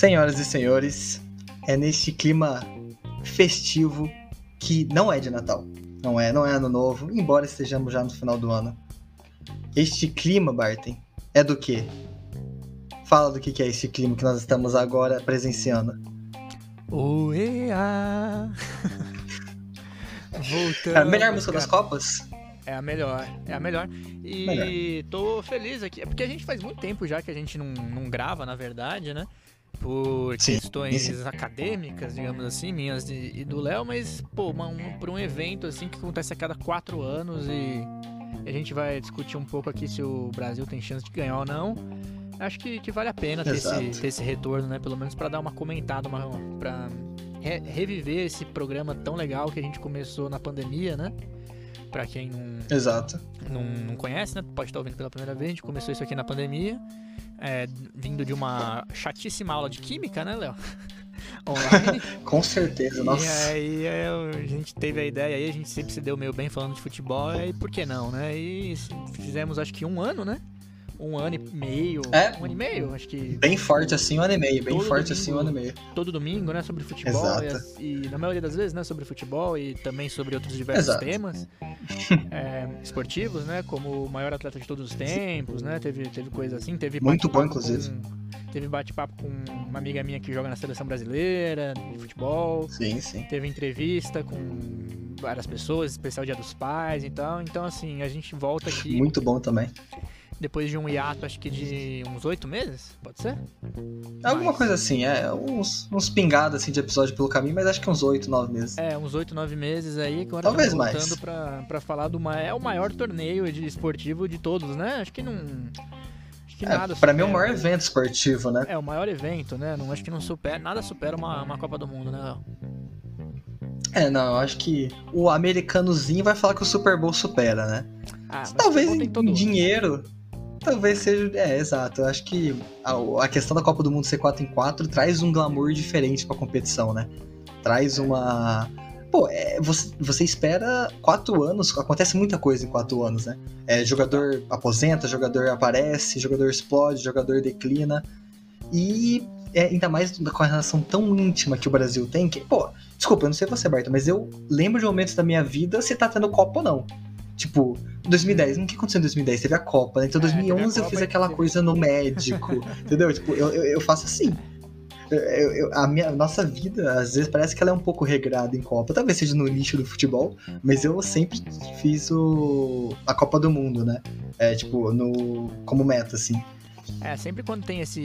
Senhoras e senhores, é neste clima festivo que não é de Natal. Não é, não é ano novo, embora estejamos já no final do ano. Este clima, Barton, é do quê? Fala do que que é este clima que nós estamos agora presenciando. Oea! Voltando. É a melhor música das. Copas? É a melhor, é a melhor. E Melhor. tô feliz aqui. É porque a gente faz muito tempo já que a gente não, não grava, na verdade, né? Por Sim, questões acadêmicas, digamos assim, minhas e, e do Léo, mas, pô, uma, um, por um evento assim que acontece a cada quatro anos e a gente vai discutir um pouco aqui se o Brasil tem chance de ganhar ou não. Acho que, que vale a pena ter esse, ter esse retorno, né? Pelo menos pra dar uma comentada, uma, pra re- reviver esse programa tão legal que a gente começou na pandemia, né? Pra quem não, Exato. não, não conhece, né? Pode estar ouvindo pela primeira vez. A gente começou isso aqui na pandemia, é, vindo de uma chatíssima aula de química, né, Léo? Online. Com certeza, e nossa. aí é, a gente teve a ideia aí, a gente sempre se deu meio bem falando de futebol, e por que não, né? E fizemos acho que um ano, né? Um ano e meio. É. Um ano e meio, acho que Bem forte assim, um ano e meio. Bem forte assim, um domingo. ano e meio. todo domingo, né? Sobre futebol. E, Exato. as- e na maioria das vezes, né? Sobre futebol e também sobre outros diversos Exato. temas é, esportivos, né? Como o maior atleta de todos os tempos, né? Teve, teve coisa assim, teve Muito bom, inclusive. com- Teve bate-papo com uma amiga minha que joga na seleção brasileira de futebol. Sim, sim. Teve entrevista com várias pessoas, especial Dia dos Pais e tal. Então, assim, a gente volta aqui Muito bom também. Depois de um hiato, acho que de uns oito meses, pode ser? Alguma Mas- coisa assim, é. Uns, uns pingados assim de episódio pelo caminho, mas acho que uns 8, 9 meses. É, uns 8, 9 meses aí, agora Talvez mais. voltando pra, pra falar do ma- é o maior torneio de esportivo de todos, né? Acho que não. Acho que É, nada pra mim é o maior evento esportivo, né? É, o maior evento, né? Não, acho que não supera, nada supera uma, uma Copa do Mundo, né? É, não, acho que o americanozinho vai falar que o Super Bowl supera, né? Ah, Talvez em, dinheiro. Talvez seja. É, exato. Eu acho que a, a questão da Copa do Mundo ser 4 em 4 traz um glamour diferente pra competição, né? Traz uma. Pô, é, você, você espera quatro anos, acontece muita coisa em quatro anos, né? É, jogador aposenta, jogador aparece, jogador explode, jogador declina. E é, ainda mais com a relação tão íntima que o Brasil tem, que, pô, desculpa, eu não sei você, Barton, mas eu lembro de momentos da minha vida se tá tendo Copa ou não. Tipo, 2010, o que aconteceu em 2010? Teve a Copa, né? Então, É, teve a 2011 eu Copa fiz aquela teve- coisa no médico, entendeu? Tipo, eu, eu, eu faço assim. Eu- eu- a minha nossa vida, às vezes, parece que ela é um pouco regrada em Copa. Talvez seja no nicho do futebol, mas eu sempre fiz o, a Copa do Mundo, né? É, tipo, no, como meta, assim. É, sempre quando tem esse,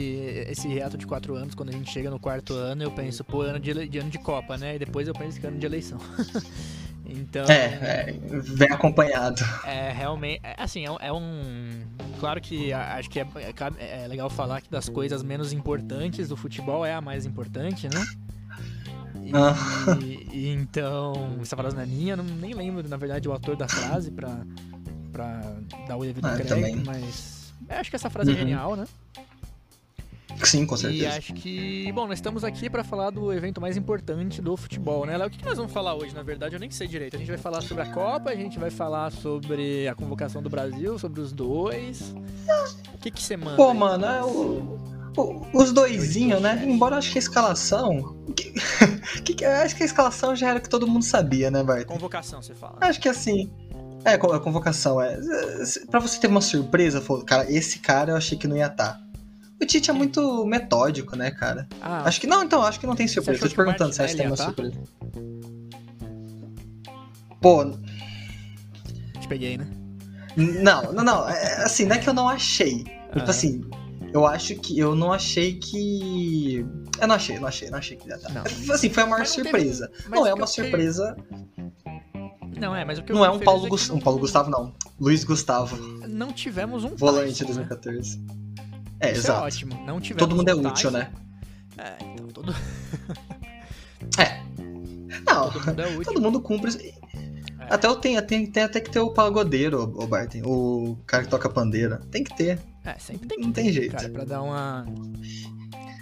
esse reato de quatro anos, quando a gente chega no quarto ano, eu penso, pô, ano de, de ano de Copa, né? E depois eu penso que é ano de eleição. então. É, é, vem acompanhado. É realmente. é, assim, é, um- é um. Claro que acho que é, é cabe- é legal falar que das coisas menos importantes do futebol é a mais importante, né? E, Ah. e então. Essa frase não é minha, não, nem lembro, na verdade, o autor da frase pra, pra dar o devido Ah, crédito, mas. é, acho que essa frase Uhum. é genial, né? Sim, com E certeza. acho que, bom, nós estamos aqui pra falar do evento mais importante do futebol, né? Léo, o que nós vamos falar hoje, na verdade? Eu nem sei direito. A gente vai falar sobre a Copa, a gente vai falar sobre a convocação do Brasil, sobre os dois. O que que você manda? Pô, aí? mano, é o, os doisinhos, né? Embora eu acho que a escalação. Que, que, acho que a escalação já era o que todo mundo sabia, né, Bart? Convocação, você fala. Acho que assim. É, a convocação é. Pra você ter uma surpresa, falou, cara, esse cara eu achei que não ia estar. O Tite é muito metódico, né, cara? Ah, Acho que não, então, acho que não tem surpresa. Tô te perguntando se acha que tem uma Martinelli surpresa. Pô, te peguei, né? não, não, não. É, assim, não é que eu não achei. Tipo assim, eu acho que. Eu não achei que. Eu não achei, não achei, não achei que ia estar. Não. Assim, foi a maior não teve- surpresa. mas não é uma surpresa. Não é, mas o que eu Não é um Paulo, feliz Gus... que um Paulo Gustavo, não. Luiz Gustavo, não, não tivemos um volante Tyson, né? 2014. É, Isso exato. é ótimo. Não tivemos Todo mundo é útil, né? É, então todo, Não, todo mundo é útil. todo mundo cumpre. Até eu tenho, tem, tem até que ter o pagodeiro, o Barton. O cara que toca pandeira. Tem que ter. É, sempre tem que Não ter, tem jeito. cara, pra dar uma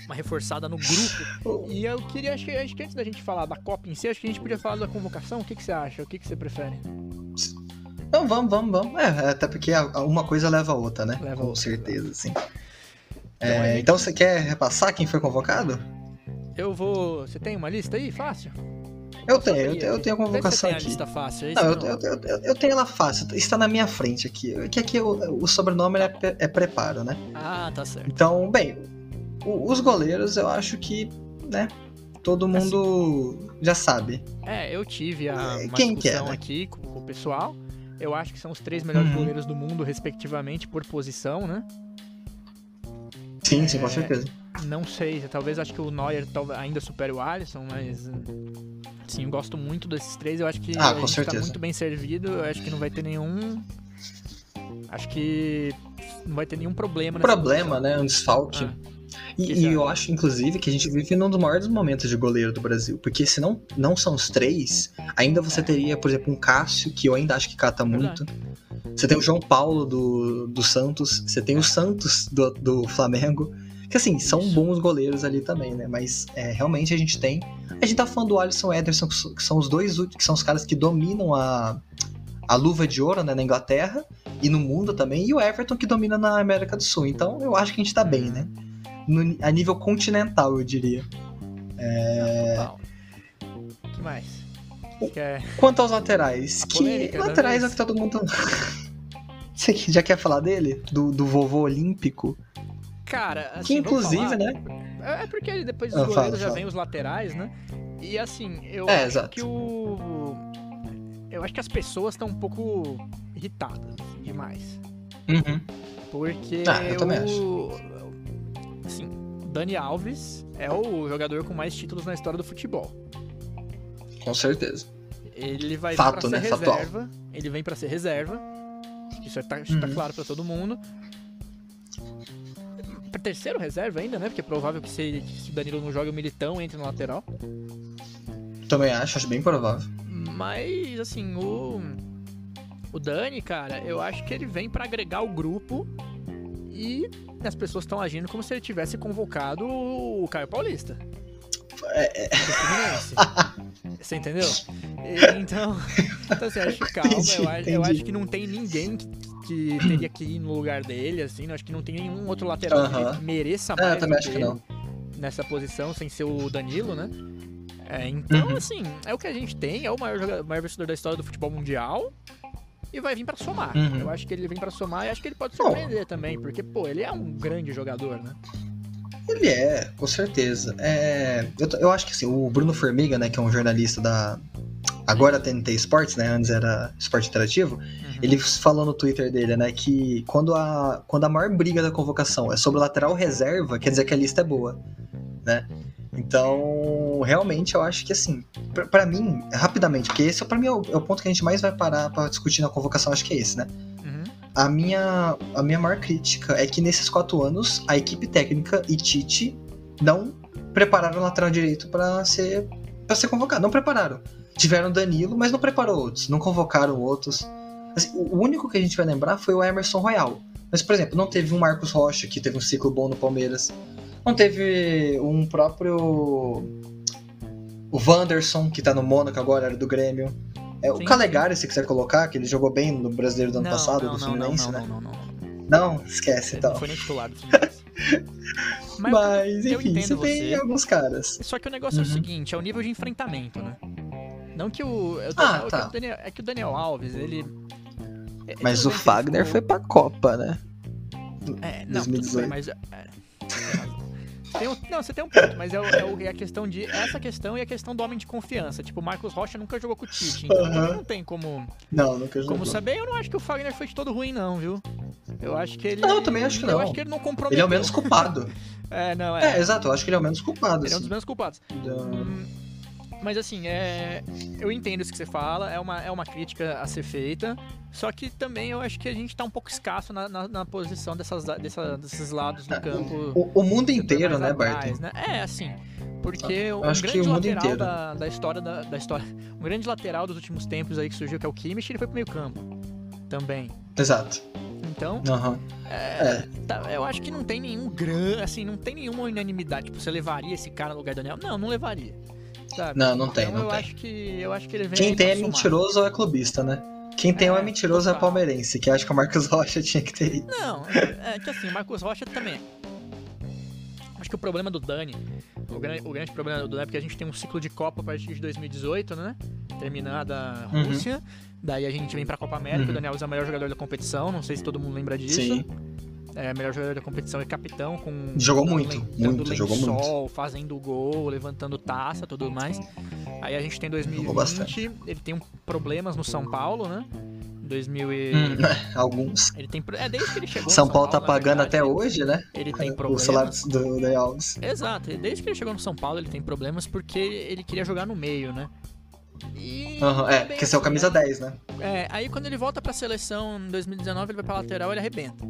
uma reforçada no grupo. E eu queria, acho que, acho que antes da gente falar da Copa em si, acho que a gente podia falar da convocação. O que, que você acha? O que, que você prefere? Então vamos, vamos, vamos. É, até porque uma coisa leva a outra, né? Leva Com outra, certeza, sim. É, então você quer repassar quem foi convocado? Eu vou. Você tem uma lista aí? Fácil? Eu tenho, eu tenho, eu tenho a convocação aqui. lista fácil aí. Não, eu, senão- eu, eu, eu tenho ela fácil, está na minha frente aqui. Que aqui o, o sobrenome é, pre- é preparo, né? Ah, tá certo. Então, bem, o- os goleiros eu acho que, né, todo mundo já sabe. É, eu tive a, É, quem que é, discussão né? aqui com, com o pessoal. Eu acho que são os três melhores Uhum. goleiros do mundo, respectivamente, por posição, né? Sim, sim, com É, certeza. Não sei, talvez acho que o Neuer ainda supere o Alisson, mas. Sim, eu gosto muito desses três. Eu acho que Ah, a gente tá certeza. muito bem servido. Eu acho que não vai ter nenhum. Acho que não vai ter nenhum problema Problema, posição. né, um desfalque. Ah, E, e eu acho, inclusive, que a gente vive num dos maiores momentos de goleiro do Brasil. Porque se não, não são os três, ainda você teria, por exemplo, um Cássio, que eu ainda acho que cata muito. Você tem o João Paulo do, do Santos, você tem o Santos do, do Flamengo. Que assim, são bons goleiros ali também, né? Mas é, realmente a gente tem. A gente tá falando do Alisson e Ederson, que são os dois que são os caras que dominam a, a luva de ouro né, na Inglaterra e no mundo também, e o Everton que domina na América do Sul. Então eu acho que a gente tá bem, né? No- a nível continental, eu diria. É... Total. O que mais? Que é... Quanto aos laterais, que da laterais é o que todo mundo. Você já quer falar dele? Do, do vovô olímpico? Cara, assim, Que inclusive, falar- né? É é porque depois dos Ah, goleiros já vem os laterais, né? E assim, eu É, acho exato. que o. Eu acho que as pessoas estão um pouco irritadas demais. Uhum. Porque Ah, eu também o. Assim, Dani Alves é o jogador com mais títulos na história do futebol. Com certeza. Ele vai Fato, né? reserva. Ele vem pra ser reserva. Isso tá, isso tá Uhum. claro pra todo mundo. Pra terceiro reserva ainda, né? Porque é provável que se, que se o Danilo não joga o Militão entre no lateral. Também acho, acho bem provável. Mas, assim, o. O Dani, cara, eu acho que ele vem pra agregar o grupo e as pessoas estão agindo como se ele tivesse convocado o Caio Paulista. É, Fluminense. Você entendeu? Então, então assim, acho que calma. Entendi, eu, acho, eu entendi. acho que não tem ninguém que, que teria que ir no lugar dele, assim. Eu acho que não tem nenhum outro lateral Aham. que mereça É, eu mais também do acho que não. nessa posição, sem ser o Danilo, né? É, então, Uhum. assim, é o que a gente tem, é o maior, jogador, maior vencedor da história do futebol mundial. E vai vir pra somar. Uhum. Eu acho que ele vem pra somar e acho que ele pode surpreender também, porque, pô, ele é um grande jogador, né? Ele é, com certeza. É, eu, eu acho que assim, o Bruno Formiga, né, que é um jornalista da. Agora TNT Sports, né? Antes era Esporte Interativo. Uhum. Ele falou no Twitter dele, né, que quando a, quando a maior briga da convocação é sobre o lateral reserva, quer dizer que a lista é boa, né? Então, realmente, eu acho que assim, pra, pra mim, rapidamente, porque esse pra mim é o, é o ponto que a gente mais vai parar pra discutir na convocação, acho que é esse, né? Uhum. A minha, a minha maior crítica é que nesses quatro anos, a equipe técnica e Tite não prepararam o lateral direito pra ser, pra ser convocado. Não prepararam. Tiveram Danilo, mas não preparou outros. Não convocaram outros. Assim, o único que a gente vai lembrar foi o Emerson Royal. Mas, por exemplo, não teve um Marcos Rocha, que teve um ciclo bom no Palmeiras. Não teve um próprio. O Wanderson, que tá no Mônaco agora, era do Grêmio. É, o Sim, Calegari, se quiser colocar, que ele jogou bem no brasileiro do ano Não, passado, não, do Fluminense, não, né? não, não, não, não. Não, esquece Ele então. não foi nem titular do Fluminense. Mas, Mas, eu enfim, você tem você. alguns caras. Só que o negócio é o Uhum. seguinte, é o nível de enfrentamento, né? Não que o. eu tô- Ah, é que tá. o Daniel- é que o Daniel Alves, ele. é- Mas o que Fagner ficou- foi pra Copa, né? É, não, tudo 2018. bem, mas. É, tem não, você tem um ponto, mas é, o- é o- é a questão de. Essa questão e a questão do homem de confiança. Tipo, o Marcos Rocha nunca jogou com o Tite, então também não tem como, Não, nunca jogou. como saber. Eu não acho que o Fagner foi de todo ruim, não, viu? Eu acho que ele. Não, eu também acho que Eu não. acho que ele não comprometeu. Ele é o menos culpado. É, não, é, é. exato, eu acho que ele é o menos culpado. ele é um dos assim. menos culpados. Da- Hum, Mas assim, é... eu entendo isso que você fala, é uma, é uma crítica a ser feita, só que também eu acho que a gente tá um pouco escasso na, na, na posição dessas, dessa- desses lados do É, campo. O, o mundo inteiro, né, atrás, Bart? né? É, assim, porque um grande o mundo lateral da, da história da, da história, um grande lateral dos últimos tempos aí que surgiu, que é o Kimmich, ele foi pro meio campo também. Exato. Então, Aham. é, tá, eu acho que não tem nenhum gran, assim, não tem nenhuma unanimidade. Tipo, você levaria esse cara no lugar do Daniel? Não, não levaria. Sabe? Não, não tem, então não eu tem. acho que eu acho que ele vem Quem tem é somar. mentiroso ou é clubista, né? Quem tem ou é É, mentiroso é palmeirense, que acha que o Marcos Rocha tinha que ter ido. Não, é, é que assim, o Marcos Rocha também. Acho que o problema do Dani, o grande, o grande problema do Dani é porque a gente tem um ciclo de Copa a partir de 2018, né? Terminada a Uhum. Rússia. Daí a gente vem pra Copa América, Uhum. o Daniel é o melhor jogador da competição, não sei se todo mundo lembra disso. Sim. É, melhor jogador da competição e capitão com. Jogou muito, muito, jogou lençol, fazendo gol, levantando taça, tudo mais. Aí a gente tem 2020, bastante. ele tem um problemas no São Paulo, né? 2000 e... Hum, alguns. Ele tem. É desde que ele chegou. no São Paulo tá na pagando verdade, até hoje, né? Ele tem O problemas. salário do Alves. Exato, desde que ele chegou no São Paulo ele tem problemas porque ele queria jogar no meio, né? E não é, bem que esse é o assim, camisa né? 10, né? É, aí quando ele volta pra seleção em 2019, ele vai pra lateral ele arrebenta.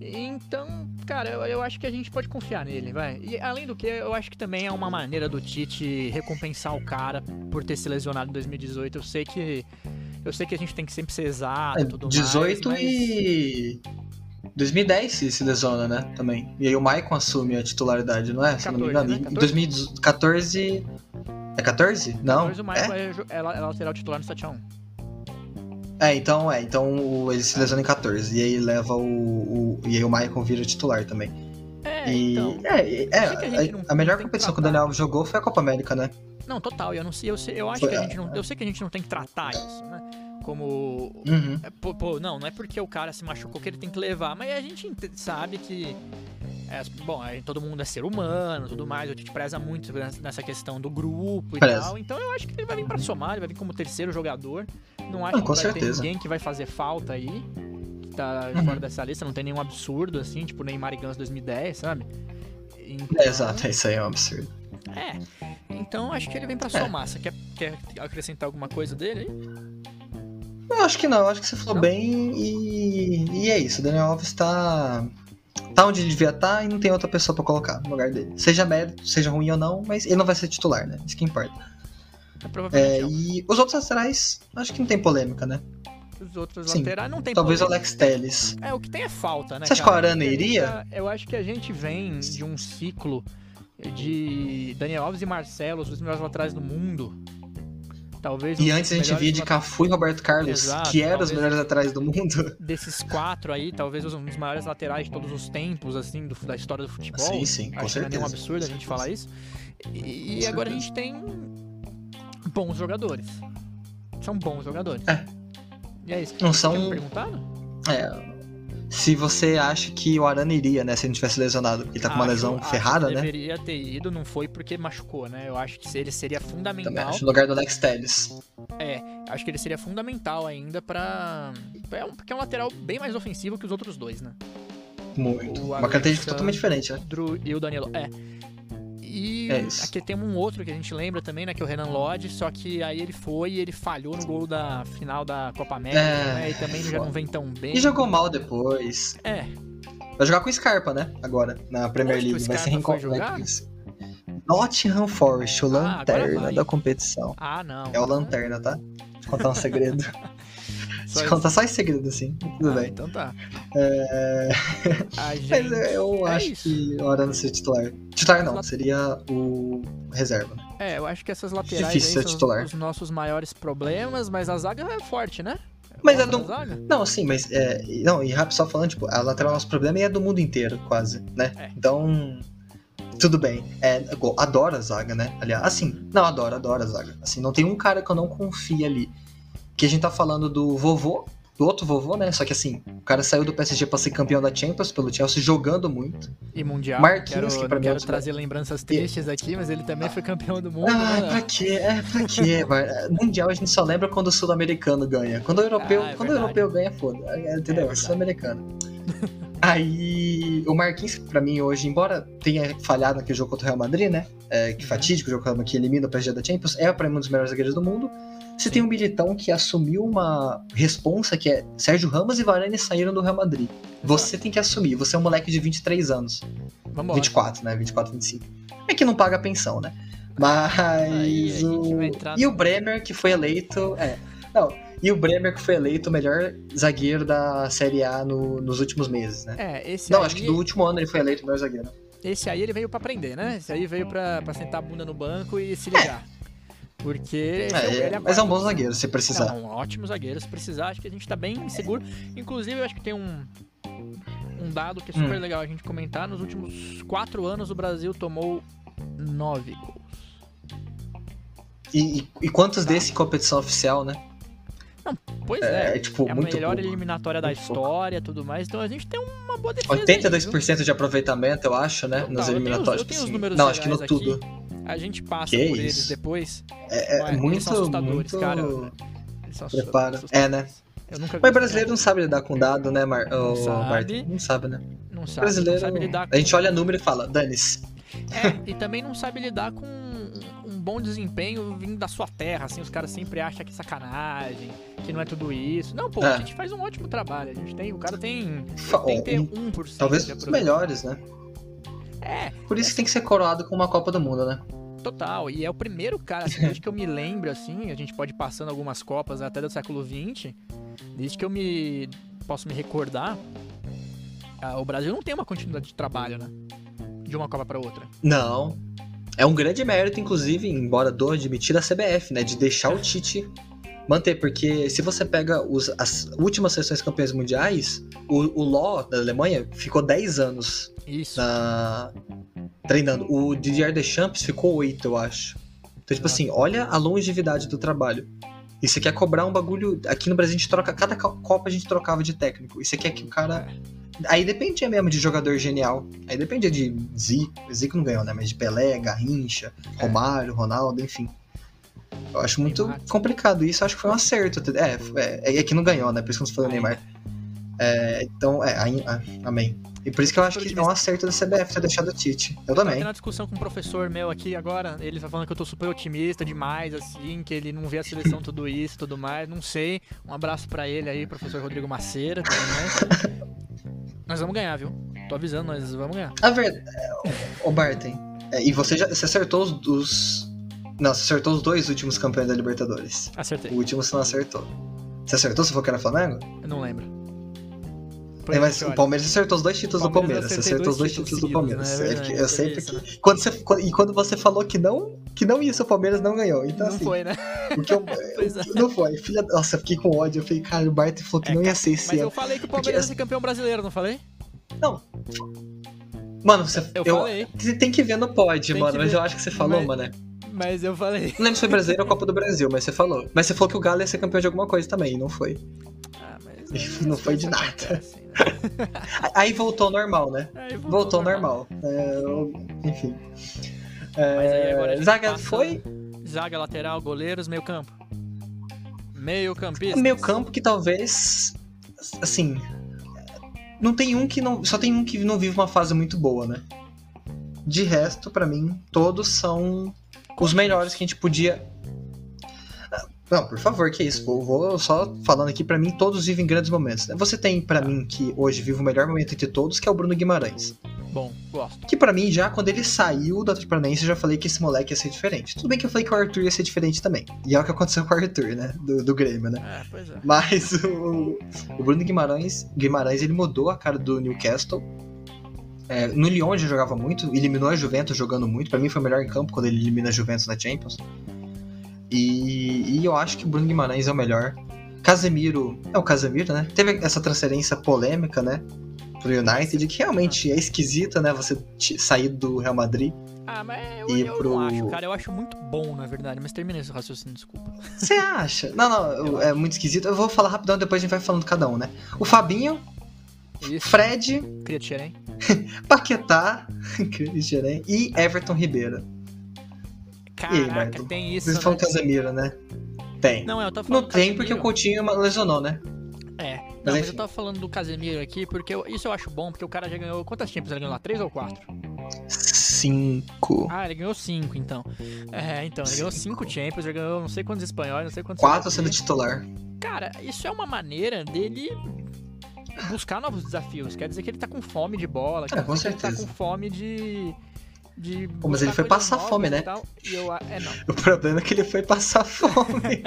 Então, cara, eu, eu acho que a gente pode confiar nele, vai. E além do que, eu acho que também é uma maneira do Tite recompensar o cara por ter se lesionado em 2018. Eu sei que. Eu sei que a gente tem que sempre ser exato É, e tudo 18 mais. mas- e. 2010 se, se lesiona, né? Também. E aí o Maicon assume a titularidade, não é? Se eu não me 14, engano. né? Em 2014. É 14? Não. Depois o Michael É? é, é é lateral titular no 7x1. É, então é. Então o- ele se lesiona em 14. E aí leva o. o- e aí o Maicon vira titular também. É, e. então. é, é, é, a não- a, melhor tem que competição que o. Daniel Alves jogou foi a Copa América, né? Não, total, eu não sei, eu, sei, eu acho Foi- que a gente não. Eu sei que a gente não tem que tratar isso, né? Como. Uhum. é, Pô, pô, não, não é porque o cara se machucou que ele tem que levar, mas a gente ente- sabe que. É, bom, todo mundo é ser humano tudo mais, a gente preza muito nessa questão do grupo e tal. Então eu acho que ele vai vir pra somar, ele vai vir como terceiro jogador. Não acho Não, que com vai ter ninguém que vai fazer falta aí. Que tá Uhum. fora dessa lista, não tem nenhum absurdo assim, tipo Neymar e Gans 2010, sabe? Então, É, exato, isso aí é um absurdo. é. Então acho que ele vem pra É. somar. Você quer, quer acrescentar alguma coisa dele aí? Eu acho que não, eu acho que você falou Não? bem e, e é isso. O Daniel Alves tá, tá onde ele devia estar e não tem outra pessoa pra colocar no lugar dele. Seja mérito, seja ruim ou não, mas ele não vai ser titular, né? Isso que importa. É, provavelmente É, e os outros laterais, acho que não tem polêmica, né? Os outros sim. laterais não tem Talvez o polêmica. Alex Telles. É, o que tem é falta, né? Você acha que o Arana iria? tá- eu acho que a gente vem de um ciclo de Daniel Alves e Marcelo, os dois melhores laterais do mundo. Talvez um E antes a gente via de Cafu e Roberto Carlos, Exato, que eram os melhores laterais do mundo. desses quatro aí, talvez um dos maiores laterais de todos os tempos, assim, do- da história do futebol. Sim, sim, com Acho que não é certeza. absurdo a gente falar isso. E, e agora a certeza. gente tem bons jogadores. São bons jogadores. É. E é isso. Não são. perguntado? É, se você acha que o Arana iria, né? Se ele não tivesse lesionado, ele tá com uma Acho- lesão acho ferrada, que né? Deveria ter ido, não foi porque machucou, né? Eu acho que ele seria Também fundamental. acho, no lugar do Alex Telles. É, acho que ele seria fundamental ainda pra. É um, porque é um lateral bem mais ofensivo que os outros dois, né? Muito. O Uma característica totalmente diferente, né? Drew e o Danilo. É. E É aqui tem um outro que a gente lembra também, né? Que é o Renan Lodge, só que aí ele foi e ele falhou no gol da final da Copa América, É, né? E também já não vem tão bem. E jogou mal depois. É, Vai jogar com o Scarpa, né? Agora, na Premier Onde League. Vai ser reencontrado. Nottingham Forest, o Ah, lanterna da competição. ah, não. É o lanterna, tá? Eu contar um segredo. Só isso. contar só esse segredo, assim. Tudo Ah, bem. Então tá. É... Gente... Mas eu é acho isso. que o Arana seria titular. Titular não, seria o reserva. É, eu acho que essas laterais Difícil aí são titular. os nossos maiores problemas, mas a zaga é forte, né? Mas Gosta é do-? Não, sim, mas. É, não, e rápido só falando, tipo, a lateral é o nosso problema e é do mundo inteiro, quase, né? É. Então. Tudo bem. É, adoro a zaga, né? Aliás, assim, não, adoro, adoro a zaga. Assim, não tem um cara que eu não confie ali. Que a gente tá falando do vovô, do outro vovô, né? Só que assim, o cara saiu do PSG pra ser campeão da Champions pelo Chelsea jogando muito. E Mundial. Marquinhos, quero, que pra mim é quero trazer lembranças tristes aqui, mas ele também foi campeão do mundo. Ah, né? pra quê? É, pra quê? mano? Mundial a gente só lembra quando o sul-americano ganha. Quando o europeu, Ah, é quando o europeu ganha, foda. É, Entendeu? É sul-americano. Aí, o Marquinhos, pra mim, hoje, embora tenha falhado naquele jogo contra o Real Madrid, né? É, que Uhum. fatídico, o jogo que elimina o PSG da Champions, é pra mim um dos melhores zagueiros do mundo. Você tem um Militão que assumiu uma responsa que é Sérgio Ramos e Varane saíram do Real Madrid. Você tem que assumir, você é um moleque de 23 anos. Vambora. 24, né? 24, 25. É que não paga pensão, né? Mas. A o... entrar E o Bremer, que foi eleito. É. Não. E o Bremer, que foi eleito o melhor zagueiro da Série A no- nos últimos meses, né? É, esse Não, aí, acho que do último ano ele foi eleito o melhor zagueiro. esse aí ele veio pra aprender, né? Esse aí veio pra sentar a bunda no banco e se ligar. Porque É, mas é um bom zagueiro, se precisar. É um ótimo zagueiro, se precisar, acho que a gente tá bem seguro. Inclusive, eu acho que tem um. um dado que é super hum. legal a gente comentar. Nos últimos quatro anos, o Brasil tomou nove gols. E, e, e quantos tá. desse competição oficial, né? Não, pois é. É, tipo, é a melhor pouco. eliminatória da história e tudo mais. Então a gente tem uma boa defesa. 82% aí, de aproveitamento, eu acho, né? Total, nas eliminatórias. Eu tenho, os, eu tenho os números Não, acho que no tudo. A gente passa que por isso? eles depois. É, é muito, muito. Cara. Preparo. É, né? Mas brasileiro não sabe lidar com dado, né, Mar... Não, sabe. não sabe, né? Não sabe. Brasileiro, não sabe lidar com... A gente olha número e fala, dane-se. É, e também não sabe lidar com um bom desempenho vindo da sua terra, assim, os caras sempre acham que é sacanagem, que não é tudo isso. Não, pô, é. a gente faz um ótimo trabalho, a gente tem, o cara tem, tem que ter 1% Talvez os melhores, né? É. Por isso é, que tem que ser coroado com uma Copa do Mundo, né? Total, e é o primeiro cara, assim, desde que eu me lembro, assim, a gente pode ir passando algumas Copas até do século XX, desde que eu me posso me recordar, o Brasil não tem uma continuidade de trabalho, né? De uma Copa para outra. Não. É um grande mérito, inclusive, embora dor admitir a CBF, né? De deixar o Tite manter, porque se você pega os, as últimas sessões campeões mundiais, o, o Ló da Alemanha ficou 10 anos Isso. Na, treinando. O Didier Deschamps ficou 8, eu acho. Então, tipo assim, olha a longevidade do trabalho. E você quer cobrar um bagulho. Aqui no Brasil a gente troca. Cada Copa a gente trocava de técnico. E você quer que o cara. Aí dependia mesmo de jogador genial. Aí dependia de Zico. Zico não ganhou, né? Mas de Pelé, Garrincha, é. Romário, Ronaldo, enfim. Eu acho muito complicado isso, acho que foi um acerto. É, é, é que não ganhou, né? Por isso que não falou Neymar. É, então, é, amém. E por isso que eu acho que é um acerto da CBF ter deixado o Tite. Eu também. Eu uma discussão com um professor meu aqui agora, ele tá falando que eu tô super otimista demais, assim, que ele não vê a seleção tudo isso tudo mais. Não sei. Um abraço para ele aí, professor Rodrigo Maceira, tudo mais. nós vamos ganhar, viu? Tô avisando, nós vamos ganhar. A verdade. Ô, Barton, é, e você já você acertou os, os. Não, você acertou os dois últimos campeões da Libertadores. Acertei. O último você não acertou. Você acertou? Você falou que era Flamengo? Eu não lembro. É, mas o Palmeiras acertou os dois títulos do Palmeiras. Você acertou os dois títulos, do Palmeiras. Né? É eu sempre que. Quando você, e quando você falou que não, que não ia, o Palmeiras não ganhou. Então, não assim, foi, né? Porque eu, é. Não foi. Filha, nossa, eu fiquei com ódio. Eu falei, cara, o Bart falou que é, não ia ser esse Mas eu falei que o Palmeiras ia ser campeão brasileiro, não falei? Não. Mano, você. Eu, eu. Você tem que ver no pod, mano. Mas eu acho que você falou, mas... mano. Mas eu falei. Não lembro se foi brasileiro ou Copa do Brasil, mas você falou. Mas você falou que o Galo ia ser campeão de alguma coisa também, e não foi. Ah, mas. Não foi de nada. Assim, né? Aí voltou normal, né? voltou, voltou normal. normal. É, enfim. É, Zaga foi. Zaga lateral, goleiros, meio campo. Meio campista. Meio campo que talvez. Assim. Não tem um que não. Só tem um que não vive uma fase muito boa, né? De resto, para mim, todos são os melhores que a gente podia. Não, por favor, que isso. Vou, vou só falando aqui, para mim, todos vivem grandes momentos. Né? Você tem, para mim, que hoje vive o melhor momento entre todos, que é o Bruno Guimarães. Bom, gosto. Que para mim, já quando ele saiu do Atlético Paranaense, eu já falei que esse moleque ia ser diferente. Tudo bem que eu falei que o Arthur ia ser diferente também. E é o que aconteceu com o Arthur, né? Do, do Grêmio, né? É, pois é. Mas o, o Bruno Guimarães, Guimarães, ele mudou a cara do Newcastle. É, no Lyon ele jogava muito, eliminou a Juventus jogando muito. Para mim foi o melhor em campo quando ele elimina a Juventus na Champions. E, e eu acho que o Bruno Guimarães é o melhor. Casemiro, é o Casemiro, né? Teve essa transferência polêmica, né? Pro United, que realmente é esquisita, né? Você sair do Real Madrid. Ah, mas eu, eu pro... não acho, cara. Eu acho muito bom, na verdade. Mas termina esse raciocínio, desculpa. Você acha? Não, não, é muito esquisito. Eu vou falar rapidão, depois a gente vai falando cada um, né? O Fabinho, Isso. Fred, Paquetá, e Everton Ribeiro. Caraca, aí, tem isso. Vocês falam né? Casemiro, né? Tem. Não, eu tô falando. Não tem porque o Coutinho lesionou, né? É. Não, mas, mas eu tava falando do Casemiro aqui porque eu, isso eu acho bom, porque o cara já ganhou. Quantas Champions ele ganhou lá? Três ou quatro? Cinco. Ah, ele ganhou cinco, então. É, então, ele ganhou cinco Champions, já ganhou não sei quantos espanhóis, não sei quantos. Quatro sendo titular. Cara, isso é uma maneira dele buscar novos desafios. Quer dizer que ele tá com fome de bola, quer é, com dizer certeza. que ele tá com fome de de Pô, mas ele foi passar fome, né? Tal, eu, é, o problema é que ele foi passar fome.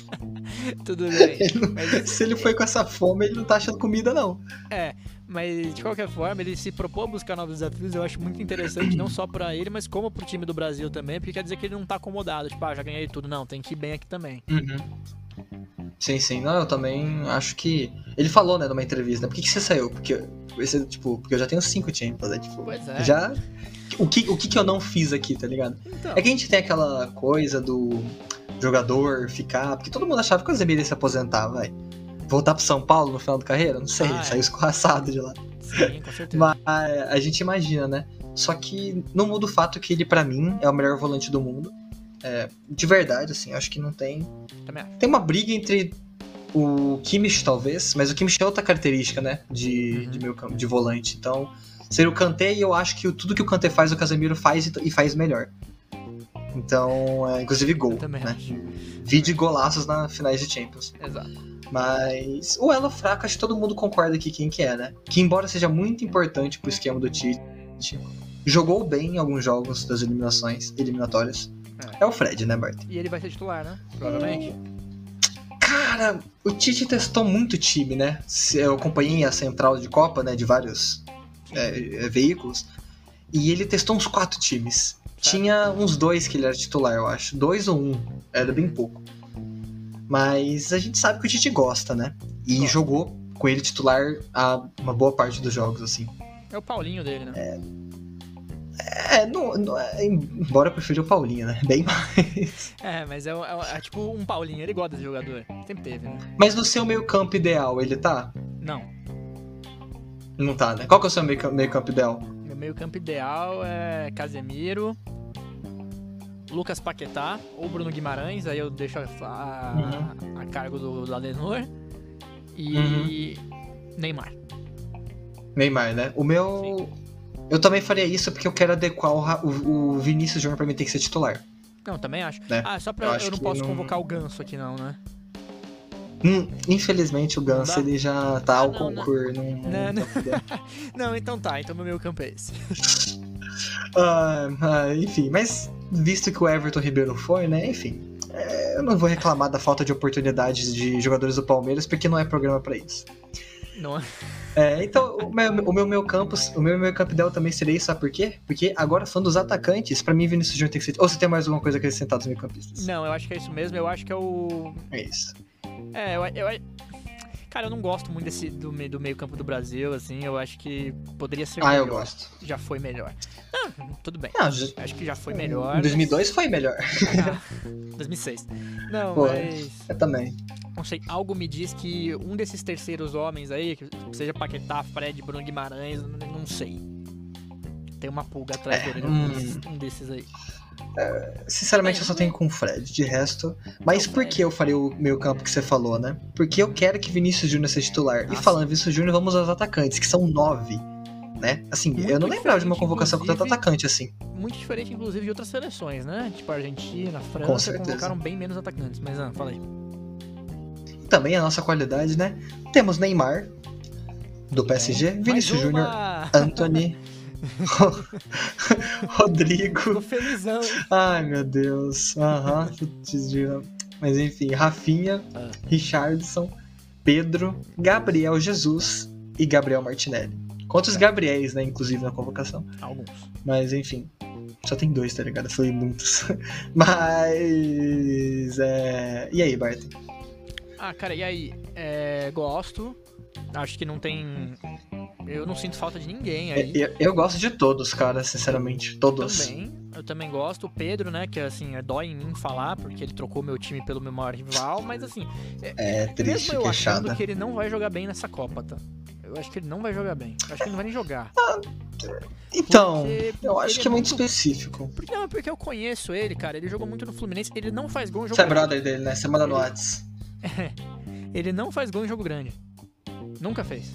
Tudo bem. Ele mas... Se ele foi com essa fome, ele não tá achando comida, não. É, mas de qualquer forma, ele se propôs a buscar novos desafios. Eu acho muito interessante, não só para ele, mas como pro time do Brasil também, porque quer dizer que ele não tá acomodado. Tipo, ah, já ganhei tudo. Não, tem que ir bem aqui também. Uhum. Sim, sim. Não, eu também acho que. Ele falou, né, numa entrevista, né? Por que, que você saiu? Porque, esse, tipo, porque eu já tenho cinco Champions, né? Tipo, Pois é. já. O que, o que que eu não fiz aqui, tá ligado? Então, É que a gente tem aquela coisa do jogador ficar. Porque todo mundo achava que o Zemir ia se aposentar, vai. Voltar pro São Paulo no final da carreira? Não sei, Ah, ele é. saiu escorraçado de lá. sim, com certeza. Mas a gente imagina, né? Só que não muda o fato que ele, pra mim, é o melhor volante do mundo. É, de verdade, assim, acho que não tem. Também acho. Tem uma briga entre o Kimmich, talvez, mas o Kimmich é outra característica, né? De, Uhum. de campo, de volante. Então, seria o Kanté e eu acho que o- tudo que o Kanté faz, o Casemiro faz e, e faz melhor. Então, é, inclusive gol, Eu também né? acho. Vide golaços na finais de Champions. Exato. Mas o elo fraco, acho que todo mundo concorda aqui quem que é, né? Que embora seja muito importante pro esquema do Tite, jogou bem em alguns jogos das eliminações, eliminatórias. É. É o Fred, né, Bart? E ele vai ser titular, né? Provavelmente. Cara, o Tite testou muito time, né? Se- Eu acompanhei a central de Copa, né? De vários é, é, veículos. E ele testou uns quatro times. Tinha uns dois que ele era titular, eu acho. Dois ou um. Era bem pouco. Mas a gente sabe que o Tite gosta, né? E Gosta. jogou com ele titular a uma boa parte dos jogos, assim. É o Paulinho dele, né? É, não, não é- embora eu prefira o Paulinho, né? Bem mais. É, mas é, é é tipo um Paulinho, ele gosta desse jogador. Sempre teve, né? Mas no seu meio campo ideal, ele tá? Não. Não tá, né? Qual que é o seu meio, meio campo ideal? Meu meio campo ideal é Casemiro, Lucas Paquetá ou Bruno Guimarães, aí eu deixo a, a, a cargo do, do Adenor. E Neymar. Neymar, né? O meu. Eu também faria isso porque eu quero adequar o, o, o Vinícius Júnior pra mim ter que ser titular. Não, também acho. É, Ah, só pra. eu Eu, não posso não- convocar o Ganso aqui, não, né? Hum, infelizmente o Ganso ele já tá ao Ah, não, não. concurso. Não, Não, não. tá. Não, então tá, então meu meio campo é esse. Ah, ah, enfim, mas visto que o Everton Ribeiro foi, né? Enfim. é, eu não vou reclamar da falta de oportunidades de jogadores do Palmeiras, porque não é programa pra isso. Não, É, então, o meu, o meu campo, o meu meio campo ideal também seria isso, sabe por quê? Porque agora falando dos atacantes, pra mim Vinícius Júnior tem que ser. Ou você tem mais alguma coisa a acrescentar dos meio campistas? não, eu acho que é isso mesmo. Eu acho que é o. É isso. É, eu, eu, Cara, eu não gosto muito desse, do, meio- do meio campo do Brasil, assim. Eu acho que poderia ser Ah, eu melhor. gosto. Já foi melhor. Ah, tudo bem. Ah, já- Acho que já foi melhor. Em 2002 foi melhor. mas- Ah, 2006. Não, Pô. mas. Eu também. Não sei, algo me diz que um desses terceiros homens aí, que seja Paquetá, Fred, Bruno Guimarães, não sei. Tem uma pulga atrás É, dele, hum. um, desses, um desses aí. Sinceramente, eu só tenho com o Fred. De resto. Mas por que eu farei o meio campo que você falou, né? Porque eu quero que Vinícius Júnior seja titular. E Ah, falando Vinícius Júnior, vamos aos atacantes, que são nove. Né? Assim, Muito eu não lembrava de uma convocação com tanto atacante assim. Muito diferente, inclusive, de outras seleções, né? Tipo a Argentina, a Com França, certeza. convocaram bem menos atacantes. Mas, ah, fala aí. Também a nossa qualidade, né? Temos Neymar, do PSG, Vinícius Júnior! Anthony, Rodrigo. Tô felizão, hein? Ai, meu Deus. Aham. Mas enfim, Rafinha, Ah. Richardson, Pedro, Gabriel Jesus e Gabriel Martinelli. Quantos Gabriéis, né, inclusive, na convocação. Alguns. Mas enfim. Só tem dois, tá ligado? Foi muitos. Mas. É... E aí, Bart? Ah, cara, e aí? É, gosto. Acho que não tem. Eu não sinto falta de ninguém aí. Eu, eu gosto de todos, cara, sinceramente. Todos. Também, eu também gosto. O Pedro, né, que assim, é dói em mim falar, porque ele trocou meu time pelo meu maior rival, mas assim, É triste, mesmo eu achando queixada. que ele não vai jogar bem nessa Copa, tá? Eu acho que ele não vai jogar bem. Eu acho que ele não vai nem jogar. Então, Porque eu acho ele que é muito muito- específico. Porque, não, porque eu conheço ele, cara. Ele jogou muito no Fluminense. Ele não faz gol em jogo Você é grande. brother dele, né? Você manda no Whats. Ele não faz gol em jogo grande. Nunca fez.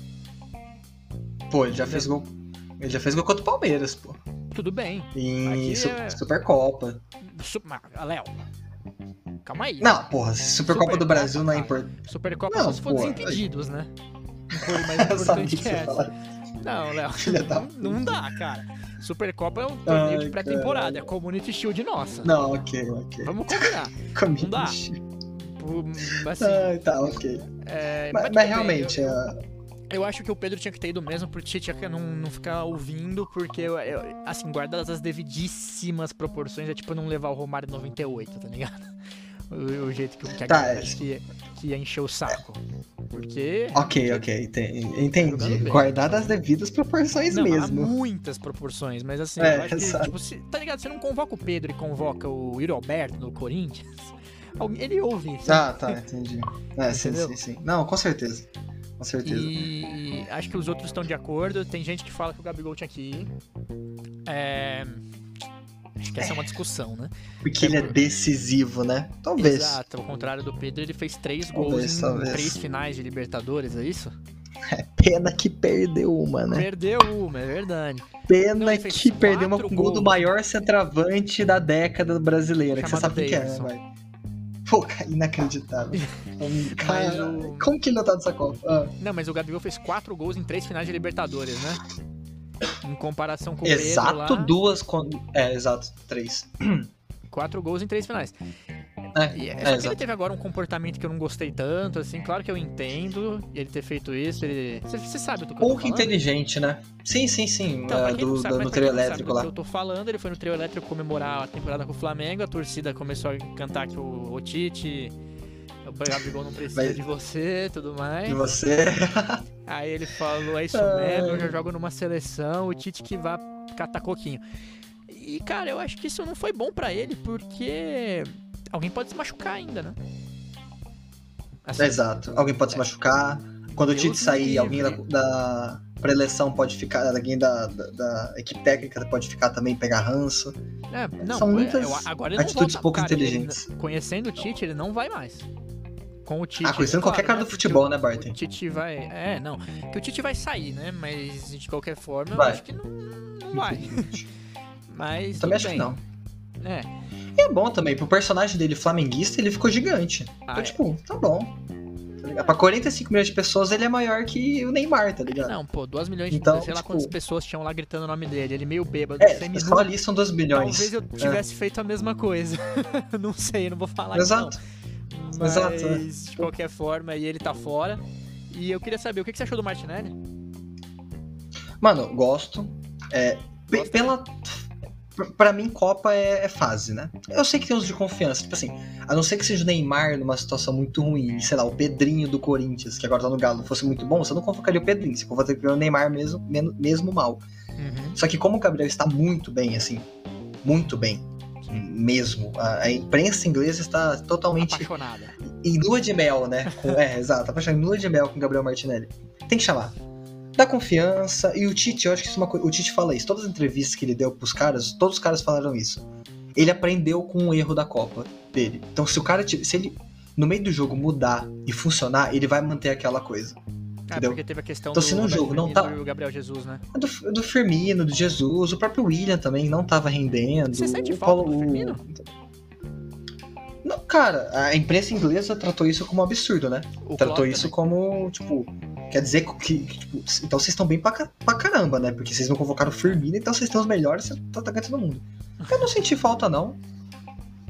Pô, ele já fez gol. Ele já fez gol contra o Palmeiras, pô. Tudo bem. Em Aqui Su- é- Supercopa. Su- mas, Léo. Calma aí. Não, porra, Supercopa do Supercopa, Brasil não é cara. importante. Supercopa Não, só se for pô, desimpedidos, né? Não foi mais importante que que você ia essa. Não, Léo. Não, não dá, cara. Supercopa é um torneio Ai, de pré-temporada. É Community Shield nossa. Não, ok, ok. Vamos combinar. Não dá. Pô, Assim, Ai, tá, ok. é, Mas, mas bem, realmente, eu- é, Eu acho que o Pedro tinha que ter ido mesmo pro Tite não, não ficar ouvindo, porque, eu- eu- assim, guardadas as devidíssimas proporções, é tipo não levar o Romário em 98, tá ligado? o, o jeito que, que a Tá, galera é. acha que, que ia encher o saco. Porque. Ok, ok, Jogando entendi. bem. Guardado as devidas proporções Não, há mesmo. muitas proporções, mas assim, É, eu acho que, tipo, se, tá ligado? Você não convoca o Pedro e convoca o Yuri Alberto do Corinthians, ele ouve. Ah, tá, entendi. É, sim, sim, sim. Não, com certeza. Com certeza. E acho que os outros estão de acordo. Tem gente que fala que o Gabigol tinha que ir. É, Acho que essa é uma discussão, né? Porque ele é decisivo, né? Talvez. Exato. Ao contrário do Pedro, ele fez três Talvez, gols em talvez. três finais de Libertadores, é isso? Pena que perdeu uma, né? Perdeu uma, é verdade. Pena fez que perdeu uma com gol do maior centroavante da década brasileira. Que você sabe quem que é, né, vai? Pô, cara, inacreditável. Cara, o- Como que ele não tá nessa Copa? Ah, Não, mas o Gabigol fez quatro gols em três finais de Libertadores, né? Em comparação com o Pedro exato lá, duas. Con... É, exato, três. quatro gols em três finais. É, E é, é, só que ele teve agora um comportamento que eu não gostei tanto, assim, claro que eu entendo ele ter feito isso, ele... Você, sabe do que eu tô Pouco inteligente, né? Sim, sim, sim. Então, não do, sabe, do- no trio elétrico lá. que eu tô falando, ele foi no trio elétrico comemorar a temporada com o Flamengo, a torcida começou a cantar que o, o Tite, o Gabigol não precisa Mas- de você tudo mais. E você. Aí ele falou, é isso mesmo, eu já jogo numa seleção, o Tite que vai catar coquinho. E, cara, eu acho que isso não foi bom pra ele, porque alguém pode se machucar ainda, né? Assim, Exato. Alguém pode se machucar. Quando o Tite sair, alguém da, livre. da preleção pode ficar. Alguém da, da, da equipe técnica pode ficar também, pegar ranço. é, não, São eu- muitas eu- agora ele atitudes volta, pouco cara, ele- inteligentes. conhecendo o Tite, ele não vai mais. Com o Tite. Ah, conhecendo claro, qualquer cara né, do porque futebol, o- né, Barton? O Tite vai. É, não. Que o Tite vai sair, né? Mas de qualquer forma, Vai. eu acho que não, não vai. Mas. Também acho que bem. não. É. E é bom também, pro personagem dele flamenguista, ele ficou gigante. Ah, então, é. tipo, tá bom. Tá? Pra 45 milhões de pessoas, ele é maior que o Neymar, tá ligado? Não, pô, 2 milhões de Então, sei lá tipo- quantas pessoas tinham lá gritando o nome dele. Ele meio bêbado, É, só ali são 2 bilhões. Talvez eu tivesse feito a mesma coisa. não sei, não vou falar Exato. que não. Exato, é. Mas, de qualquer forma, aí ele tá fora. E eu queria saber, o que você achou do Martinelli? Mano, gosto. É, Gosta, pela. p- Pra mim, Copa é, é fase, né? Eu sei que tem uns de confiança. Tipo assim, a não ser que seja o Neymar numa situação muito ruim, sei lá, o Pedrinho do Corinthians, que agora tá no Galo, fosse muito bom, você não convocaria o Pedrinho, você convocaria o Neymar mesmo, mesmo mal. Uhum. Só que como o Gabriel está muito bem, assim, muito bem, mesmo, a, a imprensa inglesa está totalmente Apaixonada. em lua de mel, né? Com, é, exato, apaixonado em lua de mel com o Gabriel Martinelli. Tem que chamar. Dá confiança. E o Tite, eu acho que isso é uma coisa. O Tite fala isso. Todas as entrevistas que ele deu pros caras, todos os caras falaram isso. Ele aprendeu com o erro da Copa dele. Então, se o cara. Se ele, no meio do jogo, mudar e funcionar, ele vai manter aquela coisa. Ah, Entendeu? porque teve a questão Então, do se no jogo não tá- e o Gabriel Jesus, né? Do, do Firmino, do Jesus, o próprio William também não tava rendendo. Você sente falta do Firmino? Não, cara, a imprensa inglesa tratou isso como um absurdo, né? O tratou Klopp isso também. como, tipo, quer dizer que, que, tipo, então vocês estão bem pra, pra caramba, né? Porque vocês não convocaram o Firmino, então vocês têm os melhores atacantes do mundo. Eu não senti falta, não.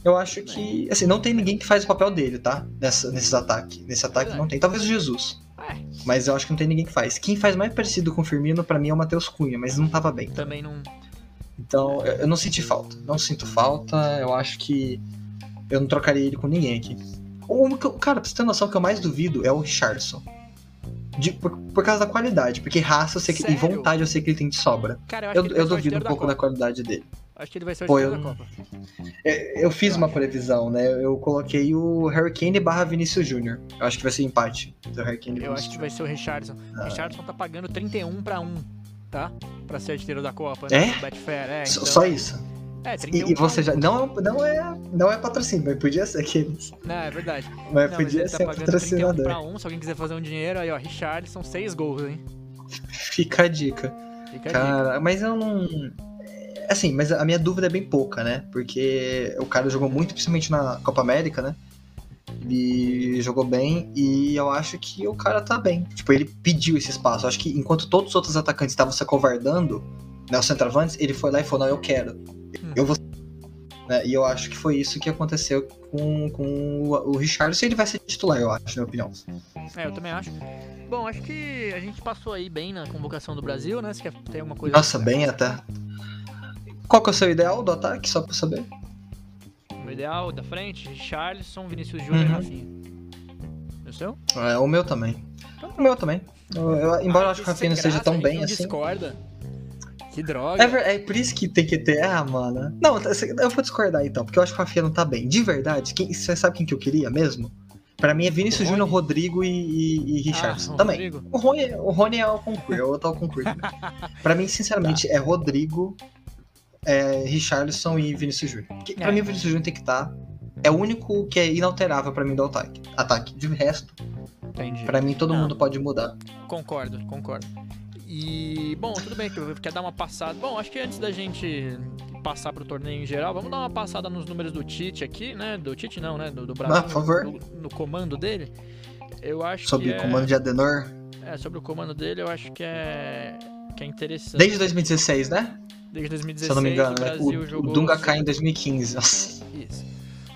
Eu acho que, assim, não tem ninguém que faz o papel dele, tá? Nessa, nesses ataques. Nesse ataque não tem. Talvez o Jesus. É, Mas eu acho que não tem ninguém que faz. Quem faz mais parecido com o Firmino, pra mim, é o Matheus Cunha, mas não tava bem. também não. Então, eu eu não senti falta. Não sinto falta. Eu acho que eu não trocaria ele com ninguém aqui. O, cara, pra você ter noção, o que eu mais duvido é o Richardson. De- por, por causa da qualidade. Porque raça eu sei que, e vontade eu sei que ele tem de sobra. Cara, eu Eu, eu o duvido um pouco da da qualidade dele. Acho que ele vai ser o Pô, eu- da Copa. É, Eu fiz Eu uma previsão, né? Eu coloquei o Harry Kane barra Vinícius Júnior. Eu acho que vai ser empate do Harry Kane Eu acho que vai ser o Richardson. O Ah. Richardson tá pagando 31 pra 1, tá? Pra ser artilheiro da Copa. É? né? Betfair, é. Então- Só isso. É, E, 31 e você já. Não, não, é, não é patrocínio, mas podia ser aqueles. 1. Não, é verdade. Mas Não, mas podia ele tá ser 31 patrocinador. pra 1. Se alguém quiser fazer um dinheiro, aí ó, Richardson, 6 gols, hein? Fica a dica. Fica a dica. Cara, mas eu não. Assim, mas a minha dúvida é bem pouca, né? Porque o cara jogou muito, principalmente na Copa América, né? Ele jogou bem e eu acho que o cara tá bem. Tipo, ele pediu esse espaço. Eu acho que enquanto todos os outros atacantes estavam se acovardando, né, os centroavantes, ele foi lá e falou: Não, eu quero. Eu vou. Né, E eu acho que foi isso que aconteceu com, com o, o Richardson e ele vai ser titular, eu acho, na minha opinião. É, eu também acho. Bom, acho que a gente passou aí bem na convocação do Brasil, né? Você quer ter alguma coisa? Nossa, bem até. Qual que é o seu ideal do ataque, só pra eu saber? O ideal, da frente, Charleston, Vinícius Júnior e Uhum. Rafinha. E o seu? É, o meu também. O meu também. Eu- eu- embora eu Ah, acho que o Rafinha não seja tão bem assim. discorda. Que droga. É, é por isso que tem que ter. Ah, mano. Não, eu vou discordar então, porque eu acho que o Rafinha não tá bem. De verdade, quem, você sabe quem que eu queria mesmo? Pra mim é Vinícius O Júnior? Rodrigo e, e, e Richardson. Ah, o também. Rodrigo. O Rony, o Rony é o concurso, é outro ao concurso. pra mim, sinceramente, Tá. é Rodrigo, é Richardson e Vinícius Júnior. Porque Pra É. mim, o Vinícius Júnior tem que estar. É o único que é inalterável pra mim do ataque. Ataque. De resto, Entendi. pra mim todo Não. mundo pode mudar. Concordo, concordo. E, bom, tudo bem que quer dar uma passada. Bom, acho que antes da gente passar pro torneio em geral, vamos dar uma passada nos números do Tite aqui, né? Do Tite não, né? Do, do Brasil. Ah, por favor. No, no comando dele. Eu acho Sob que o é, comando de Adenor. é, sobre o comando dele, eu acho que é que é interessante. Desde 2016, né? Desde 2016, Se eu não me engano, o né? Brasil O, o jogou Dunga cai em 2015. Nossa. Isso.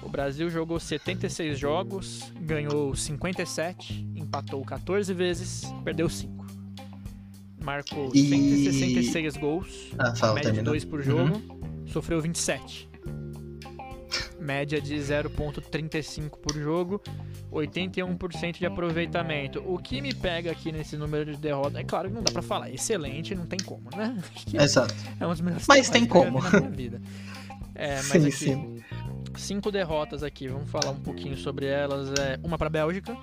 O Brasil jogou 76 jogos, ganhou 57, empatou 14 vezes, perdeu 5. Marcou E- 166 gols, Ah, fala, média de termina. 2 por jogo, sofreu 27. Média de 0.35 por jogo, 81% de aproveitamento. O que me pega aqui nesse número de derrotas, é claro que não dá pra falar, excelente, não tem como, né? Que Exato. é um dos melhores Mas tem como. na minha vida. É, mas Sim, aqui, sim. cinco derrotas aqui, vamos falar um pouquinho sobre elas. É, uma pra Bélgica,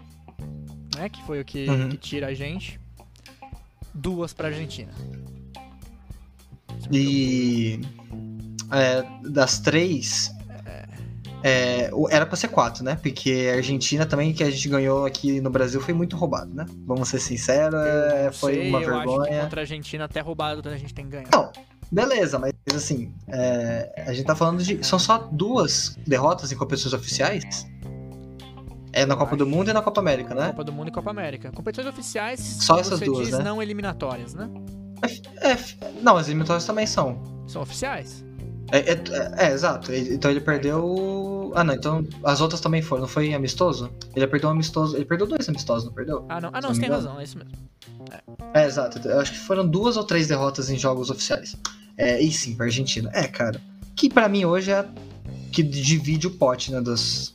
né, que foi o que, Uhum. que tira a gente. Duas pra Argentina. E. é, das três. é, era pra ser quatro, né? Porque a Argentina também, que a gente ganhou aqui no Brasil, foi muito roubado, né? Vamos ser sinceros, é, Não foi sei, uma eu acho que vergonha. contra a Argentina até roubado a gente tem que ganhar. Não, beleza, mas assim, é, a gente tá falando de. São só duas derrotas em competições oficiais? É na Copa do. Mundo e na Copa América, né? Copa do Mundo e Copa América. Competições oficiais, Só essas duas, diz né? não eliminatórias, né? É, f- não, as eliminatórias também são. São oficiais. É, é- é, é, exato. Então ele perdeu. Ah, não. Então as outras também foram. Não foi amistoso? Ele perdeu um amistoso. Ele perdeu dois amistosos, não perdeu? Ah, não, ah, não não você tem razão, é isso mesmo. É, exato. Eu acho que foram duas ou três derrotas em jogos oficiais. É, e sim, pra Argentina. É, cara. Que pra mim hoje é a que divide o pote, né? Das,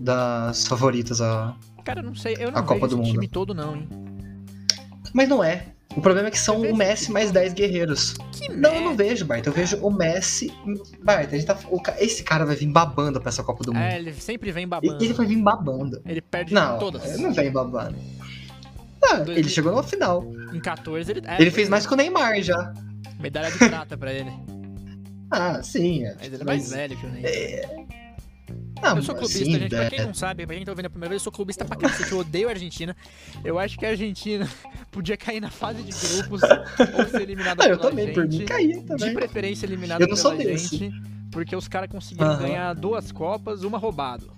das favoritas. A... Cara, não sei, eu não A Copa vejo do Mundo. time todo não, hein? Mas não é. O problema é que são o Messi mais todo? 10 guerreiros. Que Não, eu não vejo, Bart. Eu vejo o Messi. Bart, a gente tá... esse cara vai vir babando pra essa Copa do Mundo. É, ele sempre vem babando. Ele vai vir babando. Ele perde Não, todas. ele não vem babando. Ah, Dois ele mil- chegou na final. Em 14 ele. é, ele fez é. mais que o Neymar já. Medalha de prata pra ele. Ah, sim. é. Mas ele é mais Mas- velho que o Ney. Eu sou clubista, sim, gente. Pra é. quem não sabe, pra quem tá ouvindo a primeira vez, eu sou clubista pra cacete. Eu odeio a Argentina. Eu acho que a Argentina podia cair na fase de grupos ou ser eliminada Ah, eu também, gente. por mim caía De também. preferência eliminada Eu não sou pela desse. gente. Porque os caras conseguiram ganhar duas Copas, uma roubado.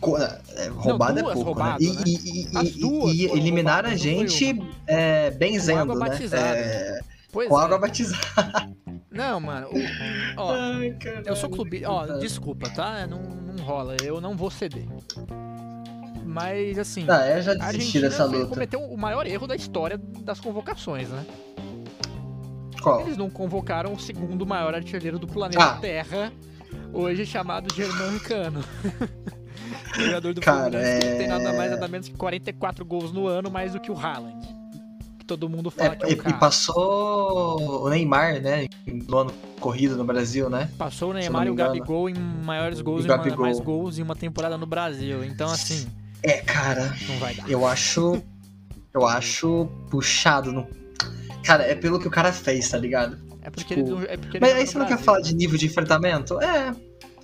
Co- é, roubado duas é pouco, roubado, né? né? E, e- As duas e eliminar a não foi gente é, benzendo, água né? batizada. É, Pois com é. água batizada. Não, mano. o- ó, Ai, caralho. Eu sou clubista. Ó, Puta. desculpa, tá? Não, não rola. Eu não vou ceder. Mas, assim. Ah, eu já a desisti Argentina dessa luta. cometeu o maior erro da história das convocações, né? Qual? Eles não convocaram o segundo maior artilheiro do planeta Ah. Terra, hoje chamado Germán Cano. Jogador do Cara, Fluminense que é- tem nada mais nada menos que 44 gols no ano, mais do que o Haaland. Todo mundo É, fala que é e, o e cara. passou o Neymar, né? No ano corrido no Brasil, né? Passou o Neymar e o. Gabigol em maiores gols, E mais gols em uma temporada no Brasil. Então, assim, É, cara, não vai dar. eu acho. Eu acho puxado. No... Cara, é pelo que o cara fez, tá ligado? É porque tipo, ele, não- é porque Mas aí no você não quer falar de nível de enfrentamento? É,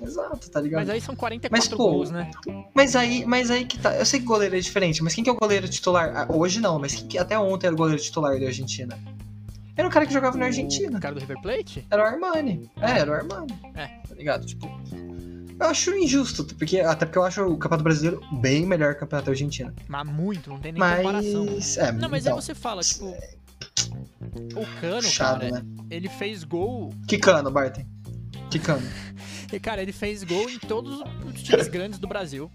exato, tá ligado? Mas aí são 44 Mas, pô, gols, né? Mas aí, mas aí que tá. Eu sei que o goleiro é diferente, mas quem que é o goleiro titular? Ah, Hoje não, mas quem que até ontem era o goleiro titular da Argentina? Era um cara que jogava na Argentina. O cara do River Plate? Era o Armani. É, era o Armani. É. Tá ligado? Tipo. Eu acho injusto, porque, até porque eu acho o Campeonato Brasileiro bem melhor que o Campeonato Argentino. Mas muito, não tem nem comparação. Mas. É, Não, mas então, aí você fala, tipo. O Cano, cara, né? ele fez gol. Que cano, Barton? Que cano? E, cara, ele fez gol em todos os times grandes do Brasil.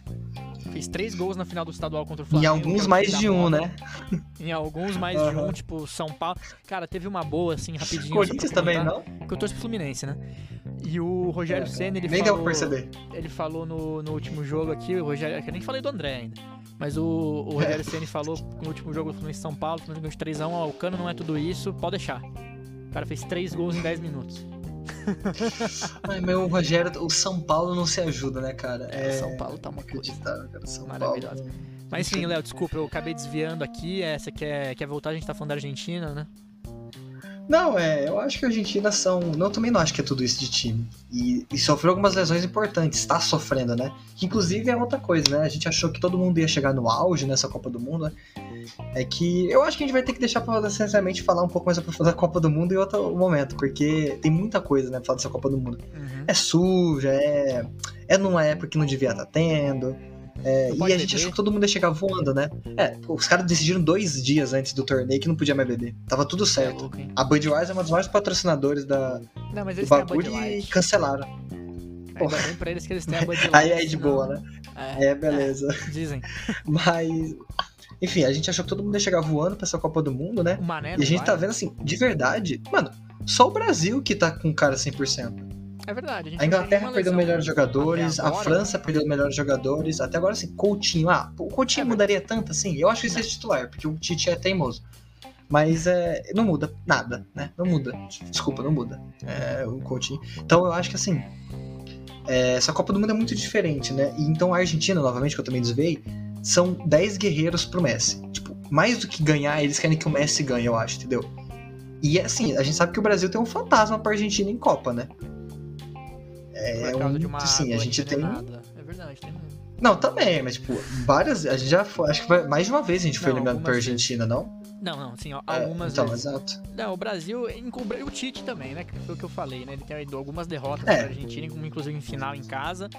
Fez três gols na final do estadual contra o Em Flamengo. alguns que é o mais de um, né? Em alguns mais de Aham. um, tipo São Paulo. Cara, teve uma boa, assim, rapidinho. Corinthians também não? que eu torço pro Fluminense, né? E o Rogério É, Senna, ele Nem falou... deu pra perceber. ele falou no, no último jogo aqui, o Rogério, que eu nem falei do André ainda. Mas o, o Rogério Ceni falou no último jogo no São Paulo, jogo de 3x1, ó, o Cano não é tudo isso, pode deixar. O cara fez 3 gols em 10 minutos. Ai, meu, o Rogério, o São Paulo não se ajuda, né, cara? É, o São Paulo tá uma coisa. Cara. São Maravilhoso. Paulo. Mas enfim, Léo, desculpa, eu acabei desviando aqui. É, você quer, quer voltar? A gente tá falando da Argentina, né? Não, é, eu acho que a Argentina são. Não, eu também não acho que é tudo isso de time. E, e sofreu algumas lesões importantes, tá sofrendo, né? Que inclusive é outra coisa, né? A gente achou que todo mundo ia chegar no auge nessa Copa do Mundo, né? É que eu acho que a gente vai ter que deixar pra sinceramente falar um pouco mais aprofundado da Copa do Mundo em outro momento, porque tem muita coisa, né, pra falar dessa Copa do Mundo. Uhum. É suja, é. É numa época que não devia estar tendo. É, e a gente beber. achou que todo mundo ia chegar voando, né? É, os caras decidiram dois dias antes do torneio que não podia mais beber. Tava tudo é certo. hein? A Budweiser é uma dos maiores patrocinadores da, Não, mas do bagulho e cancelaram. Ainda bem pra eles que eles têm a Bud Light. Aí é de boa, né? É, É, beleza. dizem. Mas. Enfim, a gente achou que todo mundo ia chegar voando pra essa Copa do Mundo, né? Mané E a gente vai. tá vendo assim, de verdade, mano, só o Brasil que tá com cara 100%. É verdade. A tem Inglaterra perdeu melhores jogadores, Até a agora, França né? perdeu melhores jogadores, até agora assim, Coutinho, ah, o Coutinho É, mudaria tanto assim? Eu acho que isso é titular, porque o Tite é teimoso. Mas é, não muda nada, né? Não muda. Desculpa, não muda. É, o Coutinho. Então eu acho que assim, é, essa Copa do Mundo é muito diferente, né? E então a Argentina, novamente, que eu também desviei, são 10 guerreiros pro Messi. Tipo, mais do que ganhar, eles querem que o Messi ganhe, eu acho, entendeu? E assim, a gente sabe que o Brasil tem um fantasma pra Argentina em Copa, né? É, Por um, de uma sim, a gente tem. É verdade, tem mesmo. Não, também, mas tipo, várias. A gente já foi. Acho que mais de uma vez a gente foi eliminado pra Argentina, não? Não, não, sim, ó, É, algumas então, vezes. exato. Não, o Brasil encobriu o Tite também, né? Que foi o que eu falei, né? Ele tem algumas derrotas É. para a Argentina, inclusive em final em casa.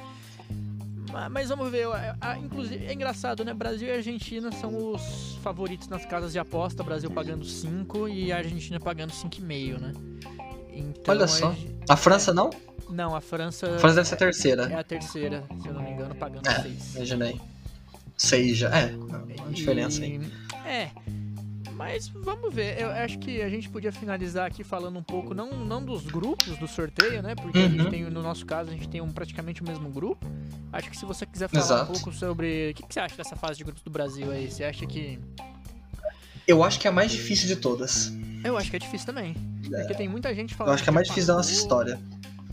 Ma- Mas vamos ver, a- a- inclusive é engraçado, né? Brasil e Argentina são os favoritos nas casas de aposta, Brasil pagando 5 e a Argentina pagando 5,5, né? Então, Olha só. A França não? Não, a França A França deve ser a é terceira. a terceira, se eu não me engano, pagando É, 6. imaginei. Seja. É, uma diferença aí. É. Mas vamos ver. Eu acho que a gente podia finalizar aqui falando um pouco, não, não dos grupos do sorteio, né? Porque a gente Uhum. tem, no nosso caso, a gente tem um, praticamente o mesmo grupo. Acho que se você quiser falar Exato. um pouco sobre. O que, que você acha dessa fase de grupos do Brasil aí? Você acha que. Eu acho que é a mais difícil de todas. Eu acho que é difícil também. Porque tem muita gente falando. Eu acho que é a mais difícil da nossa história.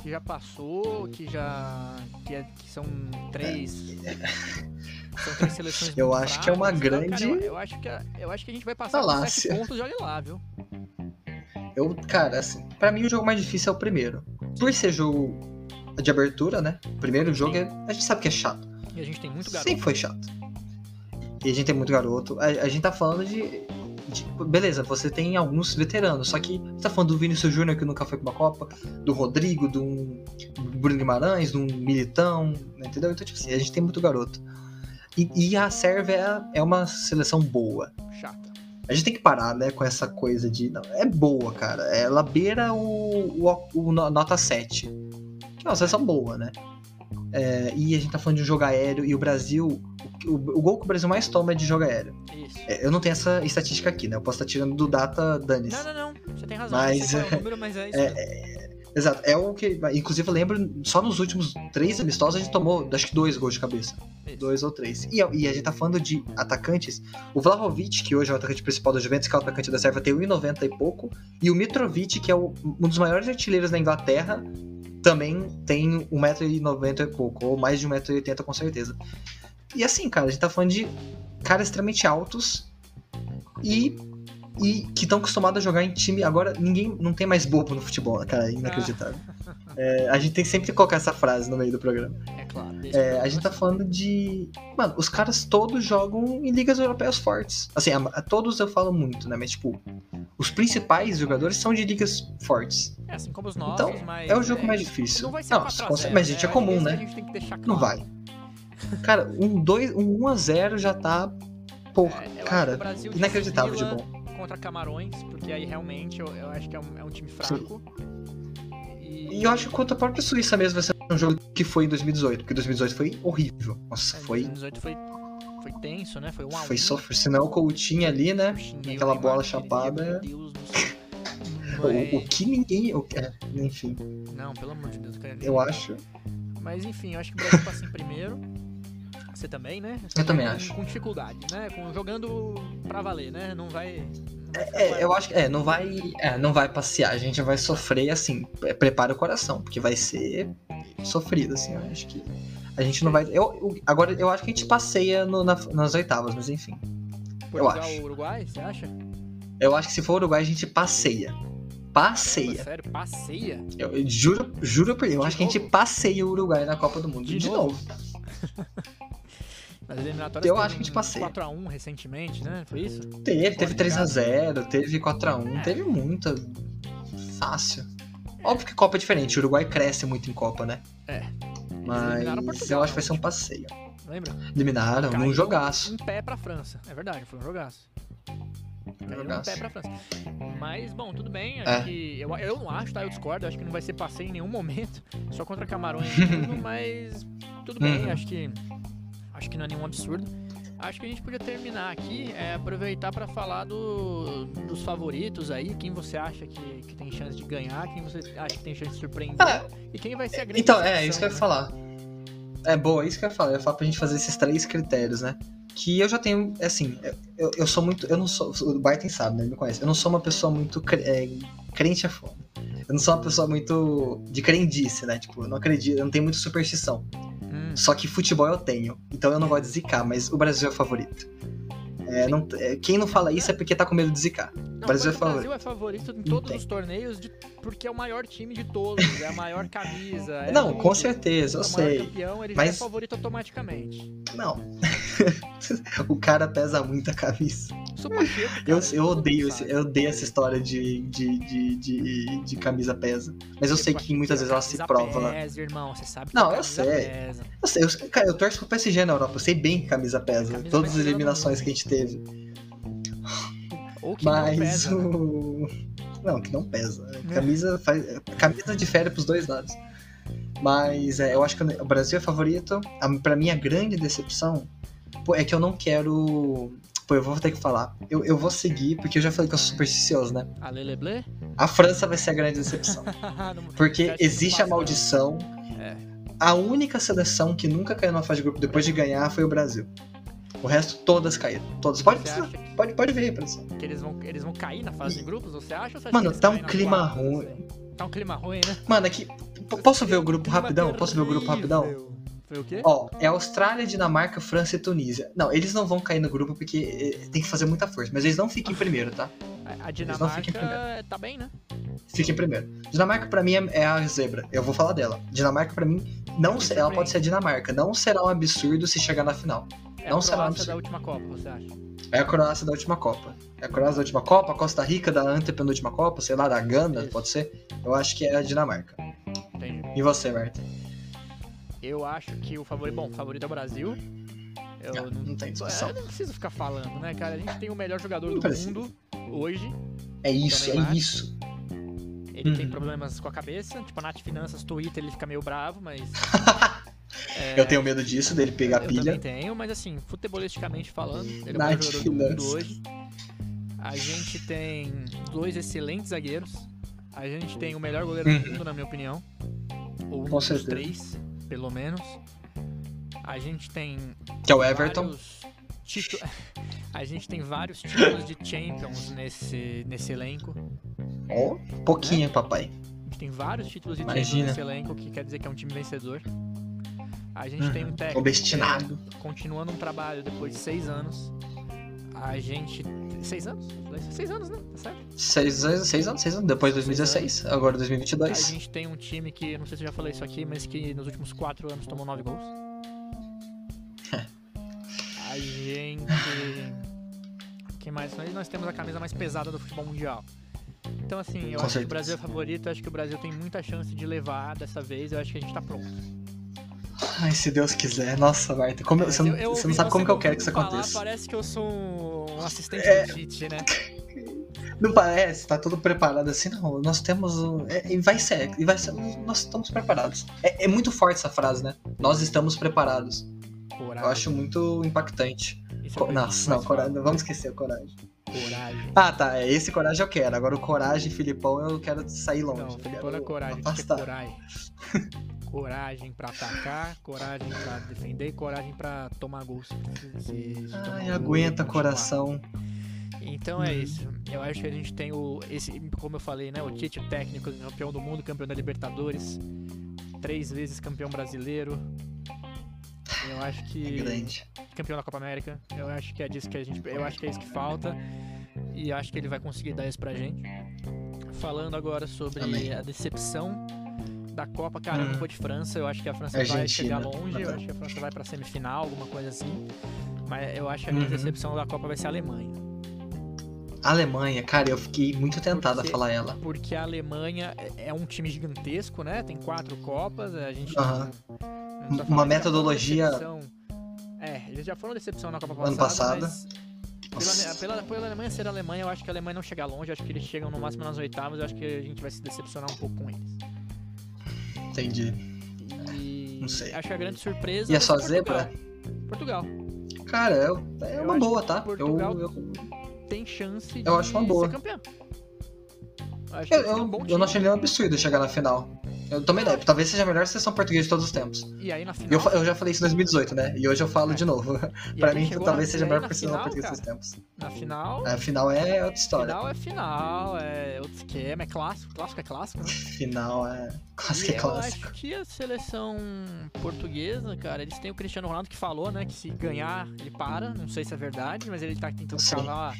Que já passou, que já. que, é- que são três. São três seleções Eu acho que é uma fracas. Então, cara, grande eu, eu acho que, a- eu acho que a gente vai passar falácia. sete pontos e olha lá, viu? Eu, cara, assim, pra mim o jogo mais difícil é o primeiro. Por ser jogo de abertura, né? O primeiro jogo é, a gente sabe que é chato. E a gente tem muito garoto. Sempre foi chato. E a gente tem muito garoto. A, a gente tá falando de, de- Beleza, você tem alguns veteranos, só que você tá falando do Vinícius Júnior que nunca foi pra uma Copa, do Rodrigo, do, do Bruno Guimarães, do Militão, entendeu? Então, tipo assim, a gente tem muito garoto. E, e a Sérvia é, é uma seleção boa. Chata. A gente tem que parar, né, com essa coisa de. Não, é boa, cara. Ela beira o, o, o no- nota 7. Que é uma seleção boa, né? É, e a gente tá falando de um jogo aéreo e o Brasil. O, o gol que o Brasil mais toma é de jogo aéreo. Isso. É, eu não tenho essa estatística aqui, né? Eu posso estar tirando do data Danis. Não, não, não. Você tem razão. Mas, é número, mas é isso. mesmo. Exato. É o que. Inclusive, eu lembro, só nos últimos três amistosos a gente tomou, acho que dois gols de cabeça. Isso. Dois ou três. E, e a gente tá falando de atacantes. O Vlahovic, que hoje é o atacante principal da Juventus, que é o atacante da Sérvia, tem 1,90 e pouco. E o Mitrovic, que é o- um dos maiores artilheiros da Inglaterra, também tem 1,90m e pouco. Ou mais de 1,80m com certeza. E assim, cara, a gente tá falando de caras extremamente altos e. E que estão acostumados a jogar em time. Agora, ninguém. Não tem mais bobo no futebol, cara. É inacreditável. É, a gente tem que sempre colocar essa frase no meio do programa. É claro. É, que- a gente tá falando de. Mano, os caras todos jogam em ligas europeias fortes. Assim, a, a todos eu falo muito, né? Mas, tipo, os principais jogadores são de ligas fortes. É assim como os nossos, Então, mas. é o jogo mais difícil. Não vai ser Não, 4 a com 0, certeza, mas, gente, é né? comum, né? A gente tem que deixar claro. Não vai. Cara, um, dois, um 1x0 já tá. Porra, É, que cara, inacreditável de bom. Contra Camarões, porque aí realmente eu, eu acho que é um, é um time fraco. E eu acho que contra a própria Suíça mesmo vai ser um jogo que foi em 2018, porque 2018 foi horrível. Nossa, É, foi. 2018 foi, foi tenso, né? Foi um. Foi sofrer. Senão o Coutinho ali, né? Aquela bola chapada. Meu Deus do céu. O, o que ninguém. O, é, enfim. Não, pelo amor de Deus, eu quero Eu acho. Mas enfim, eu acho que o Brasil passa em primeiro. Você também, né? Você Eu também com- acho. Com dificuldade, né? Com, jogando pra valer, né? Não vai. não vai ficar É, eu acho que é, não vai, é, não vai passear, a gente vai sofrer assim, pre- prepara o coração, porque vai ser sofrido assim, eu acho que a gente não vai, eu, eu- agora eu acho que a gente passeia no- na- nas oitavas, mas enfim, Portugal acho. Uruguai, você acha? eu acho que se for Uruguai a gente passeia, Caramba, passeia, sério, passeia? eu, eu juro, juro por Deus, eu De acho que a gente novo? passeia o Uruguai na Copa do Mundo, De de, novo? novo. Nas eliminatórias Eu acho que a gente passeia. 4x1 recentemente, né? Foi isso? Teve, teve Fora de 3x0, teve 4x1, É. teve muita, fácil. Óbvio que Copa é diferente, o Uruguai cresce muito em Copa, né? É. Mas eu acho que vai ser um passeio. Lembra? Eliminaram Caiu num jogaço. Um pé pra França. É verdade, foi um jogaço. Caiu um pé pra França. Mas, bom, tudo bem. É. que. Eu, eu não acho, tá? Eu discordo. Acho que não vai ser passeio em nenhum momento. Só contra Camarões mesmo, mas tudo bem. Uhum. Acho que. Acho que não é nenhum absurdo. Acho que a gente podia terminar aqui, é, aproveitar pra falar do, dos favoritos aí, quem você acha que, que tem chance de ganhar, quem você acha que tem chance de surpreender Ah, e quem vai ser a grande Então, é, isso que eu ia né? falar. É boa, é isso que eu ia falar. Eu ia falar pra gente fazer esses três critérios, né? Que eu já tenho, assim, eu, eu sou muito. Eu não sou. O Barton sabe, né? Ele me conhece. Eu não sou uma pessoa muito. cre- é, crente é foda. Eu não sou uma pessoa muito de crendice, né? Tipo, eu não acredito, eu não tenho muita superstição. Hum, Só que futebol eu tenho. Então eu não gosto de zicar, mas o Brasil é o favorito. É, não- é, quem não fala isso é porque tá com medo de zicar. Não, Brasil mas é o Brasil é favorito em todos tem. os torneios de- porque é o maior time de todos, é a maior camisa. é não, com certeza, eu é o sei. campeão, ele já é mas- favorito automaticamente. Não. o cara pesa muito a camisa. Sou Pacheco, Eu, eu odeio, esse, eu odeio essa história de, de, de, de, de camisa pesa. Mas eu Porque sei que muitas vezes ela se prova. Pesa, irmão, você sabe que Não, eu sei. pesa. Eu, sei, eu, cara, eu torço pro PSG na Europa, eu sei bem que camisa pesa. Camisa todas as tirando eliminações que a gente teve. Ou que não Mas pesa, né? o. Não, que não pesa. Camisa, faz... camisa difere pros dois lados. Mas é, eu acho que o Brasil é favorito. A, pra mim, a grande decepção é que eu não quero. Pô, eu vou ter que falar. Eu, eu vou seguir, porque eu já falei que eu sou supersticioso, né? A? A França vai ser a grande decepção. Porque existe a maldição. É. A única seleção que nunca caiu na fase de grupo depois de ganhar foi o Brasil. O resto, todas caíram. Todas. Pode, pode, pode ver, produção. que eles, vão, eles vão cair na fase de grupos, você acha? Você acha Mano, tá um clima quarta, ruim. Tá um clima ruim, né? Mano, aqui. p- Posso ver o grupo rapidão? Posso ver o grupo rapidão? Foi o quê? Ó, é Austrália, Dinamarca, França e Tunísia. Não, eles não vão cair no grupo porque eh, tem que fazer muita força. Mas eles não fiquem em primeiro, tá? A- Dinamarca tá bem, né? Fiquem em primeiro. Dinamarca pra mim é, é a zebra. Eu vou falar dela. Dinamarca pra mim não Me se- ela pode ser a Dinamarca. Não será um absurdo se chegar na final. É Não a será Croácia absurdo. da última Copa, você acha? É a Croácia da última Copa. É a Croácia da última Copa, a Costa Rica da antepenúltima Copa, sei lá, da Gana, Isso. pode ser. Eu acho que é a Dinamarca. Entendi. E você, Marta? Eu acho que o favorito. Bom, o favorito é o Brasil. Eu Ah, não, não tem discussão. é, eu não preciso ficar falando, né, cara? A gente tem o melhor jogador Não do mundo hoje. É isso, Neymar. é isso. Ele tem Uhum. problemas com a cabeça. Tipo, a Nath Finanças, Twitter, ele fica meio bravo, mas. é, Eu tenho medo disso, dele pegar eu pilha. também tenho, mas assim, futebolisticamente falando, ele é o melhor jogador do mundo hoje. A gente tem dois excelentes zagueiros. A gente tem o melhor goleiro do Uhum. mundo, na minha opinião. Ou um Com dos certeza. três, pelo menos. A gente tem Que é o Everton. vários títu- A gente tem vários títulos de Champions nesse, nesse elenco. Ó, pouquinho, papai. A gente tem vários títulos de Imagina. Champions nesse elenco, que quer dizer que é um time vencedor. A gente tem um técnico Obstinado. que, continuando um trabalho depois de seis anos. A gente. Seis anos? Seis anos, né? Tá certo? Seis, anos- seis anos, seis anos. Depois de 2016, agora A 2022. gente tem um time que, não sei se eu já falei isso aqui, mas que nos últimos quatro anos tomou nove gols. A gente. Quem mais? Nós, temos a camisa mais pesada do futebol mundial. Então, assim, eu Com acho que o certeza. Brasil é favorito, eu acho que o Brasil tem muita chance de levar dessa vez, eu acho que a gente tá pronto. Ai, se Deus quiser. Nossa. Como eu- você, não, Eu- eu você não sabe como que eu quero que isso falar, aconteça. Parece que eu sou um assistente É. Tite, né? Não parece, tá tudo preparado assim, não. Nós temos. um- é, e vai ser, e vai ser. Nós estamos preparados. É, é muito forte essa frase, né? Nós estamos preparados. Coragem. Eu acho muito impactante. É Co- Nossa, não, coragem. Vamos esquecer coragem. Coragem. Ah, tá. é Esse coragem eu quero. Agora o coragem, Filipão, eu quero sair longe. Não, Filipão é coragem, afastar. coragem. coragem pra atacar, coragem pra defender, coragem pra tomar gol. Se, se, tomar Ai, gol e aguenta, continuar. coração. Então é isso. Eu acho que a gente tem o. Esse, como eu falei, né? O Tite técnico, campeão do mundo, campeão da Libertadores, três vezes campeão brasileiro. Eu acho que. Grande. campeão da Copa América. Eu acho que é disso que a gente. Eu acho que é isso que falta. E acho que ele vai conseguir dar isso pra gente. Falando agora sobre Amém. a decepção da Copa, cara, Hum. vou de França, eu acho que a França vai Argentina. chegar longe, eu acho que a França vai pra semifinal, alguma coisa assim. Mas eu acho que a grande Uhum. decepção da Copa vai ser a Alemanha. Alemanha, cara, eu fiquei muito tentado Porque- a falar ela. Porque a Alemanha é- é um time gigantesco, né? Tem quatro Copas, a gente. Não Uma já foram metodologia-. É, eles já foram decepção na Copa Ano passada. Pela, pela, pela Alemanha ser a Alemanha, eu acho que a Alemanha não chega longe, eu acho que eles chegam no máximo nas oitavas, eu acho que a gente vai se decepcionar um pouco com eles. Entendi. E Não sei. acho que a grande surpresa E a vai sua ser Portugal. zebra? Portugal. Cara, é, é Eu uma acho boa, tá? Eu, Portugal eu, Tem chance Eu acho uma boa. ser campeão. Acho eu, têm eu, um eu não achei nenhum absurdo chegar na final. Eu tomei ideia. Talvez seja a melhor seleção portuguesa de todos os tempos. E aí na final. Eu, eu já falei isso em 2018, né? E hoje eu falo É. de novo. pra mim, talvez seja a melhor seleção portuguesa cara, dos tempos. Na final. A final é outra história. Final é final, é outro esquema, é clássico. Clássico é clássico, né? Final é. Clássico E é eu clássico. acho que a seleção portuguesa, cara, eles têm o Cristiano Ronaldo que falou, né, que se ganhar, ele para. Não sei se é verdade, mas ele tá tentando Sim. cavar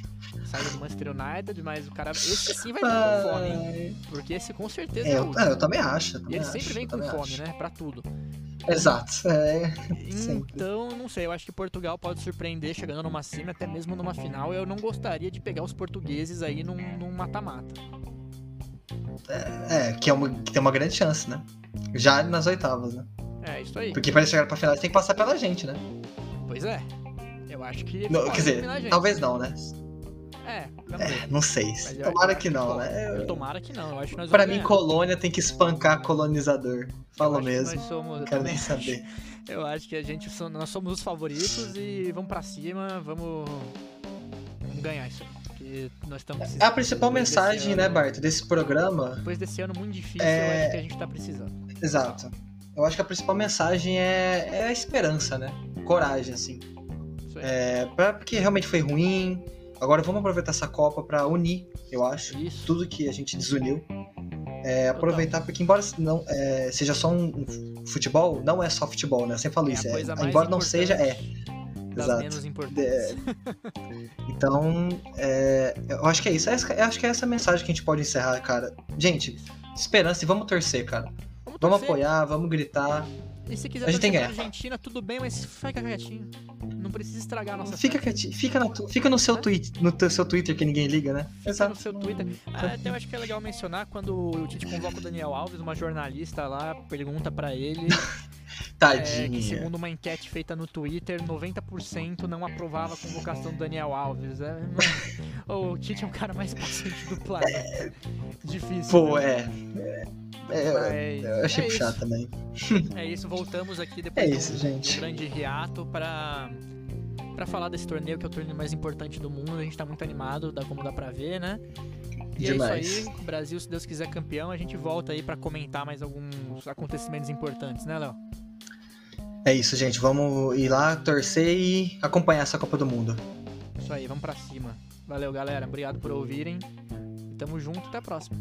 saída do Manchester United, mas o cara, esse sim vai vir com fome, hein? Porque esse com certeza É, é, o eu, último. é, eu também acho. E também ele sempre acho, vem eu com fome, acho. né? Pra tudo. Exato. É, sempre. Então, não sei, eu acho que Portugal pode surpreender chegando numa cima, até mesmo numa final. Eu não gostaria de pegar os portugueses aí num mata-mata. É, que, é uma, que tem uma grande chance, né? Já nas oitavas, né? É, isso aí. Porque pra eles chegarem pra final, eles têm que passar pela gente, né? Pois é. Eu acho que. eles Não, quer dizer, talvez não, né? É. É, não sei. Eu- Tomara eu que não, né? Eu- Tomara que não, eu acho que Pra mim, ganhar. colônia tem que espancar colonizador. Eu Falo que mesmo. Nós somos, eu Quero nem acho. saber. Eu acho que a gente nós somos os favoritos e vamos pra cima, vamos, ganhar isso. Porque nós estamos precisando. A principal mensagem, né, ano- Bart, desse programa. Depois desse ano muito difícil, É- eu acho que a gente tá precisando. Exato. Eu acho que a principal mensagem é, é a esperança, né? Coragem, assim. É, pra- porque realmente foi ruim. Agora vamos aproveitar essa Copa pra unir, eu acho. Isso. Tudo que a gente desuniu. É, aproveitar, porque embora não, é, seja só um, um futebol, não é só futebol, né? Eu sempre falo é isso. é- embora não seja, é. Exato. É, então, é, eu acho que é isso. Eu acho que é essa mensagem que a gente pode encerrar, cara. Gente, esperança e vamos torcer, cara. Vamos, Vamos torcer. apoiar, vamos gritar. E se quiser A gente tem pra Argentina, tudo bem, mas fica quietinho. Não precisa estragar a nossa Fica festa. quietinho, fica, na tu- fica no seu tweet, no teu- seu Twitter que ninguém liga, né? Fica no seu Twitter. Ah, até eu acho que é legal mencionar quando o Tite convoca o Daniel Alves, uma jornalista lá pergunta pra ele é, Tadinha. que segundo uma enquete feita no Twitter, 90% não aprovava a convocação do Daniel Alves. É, mano, o Tite é o cara mais paciente do planeta. Difícil. Pô, né? é. É, Mas eu achei é puxado isso. também. É isso, voltamos aqui depois É do- isso, do, gente. grande hiato para para falar desse torneio que é o torneio mais importante do mundo. A gente tá muito animado, dá como dá pra ver, né? E Demais. é isso aí, Brasil, se Deus quiser campeão, a gente volta aí pra comentar mais alguns acontecimentos importantes, né, Léo? É isso, gente. Vamos ir lá, torcer e acompanhar essa Copa do Mundo. Isso aí, vamos pra cima. Valeu, galera. Obrigado por ouvirem. Tamo junto, até a próxima.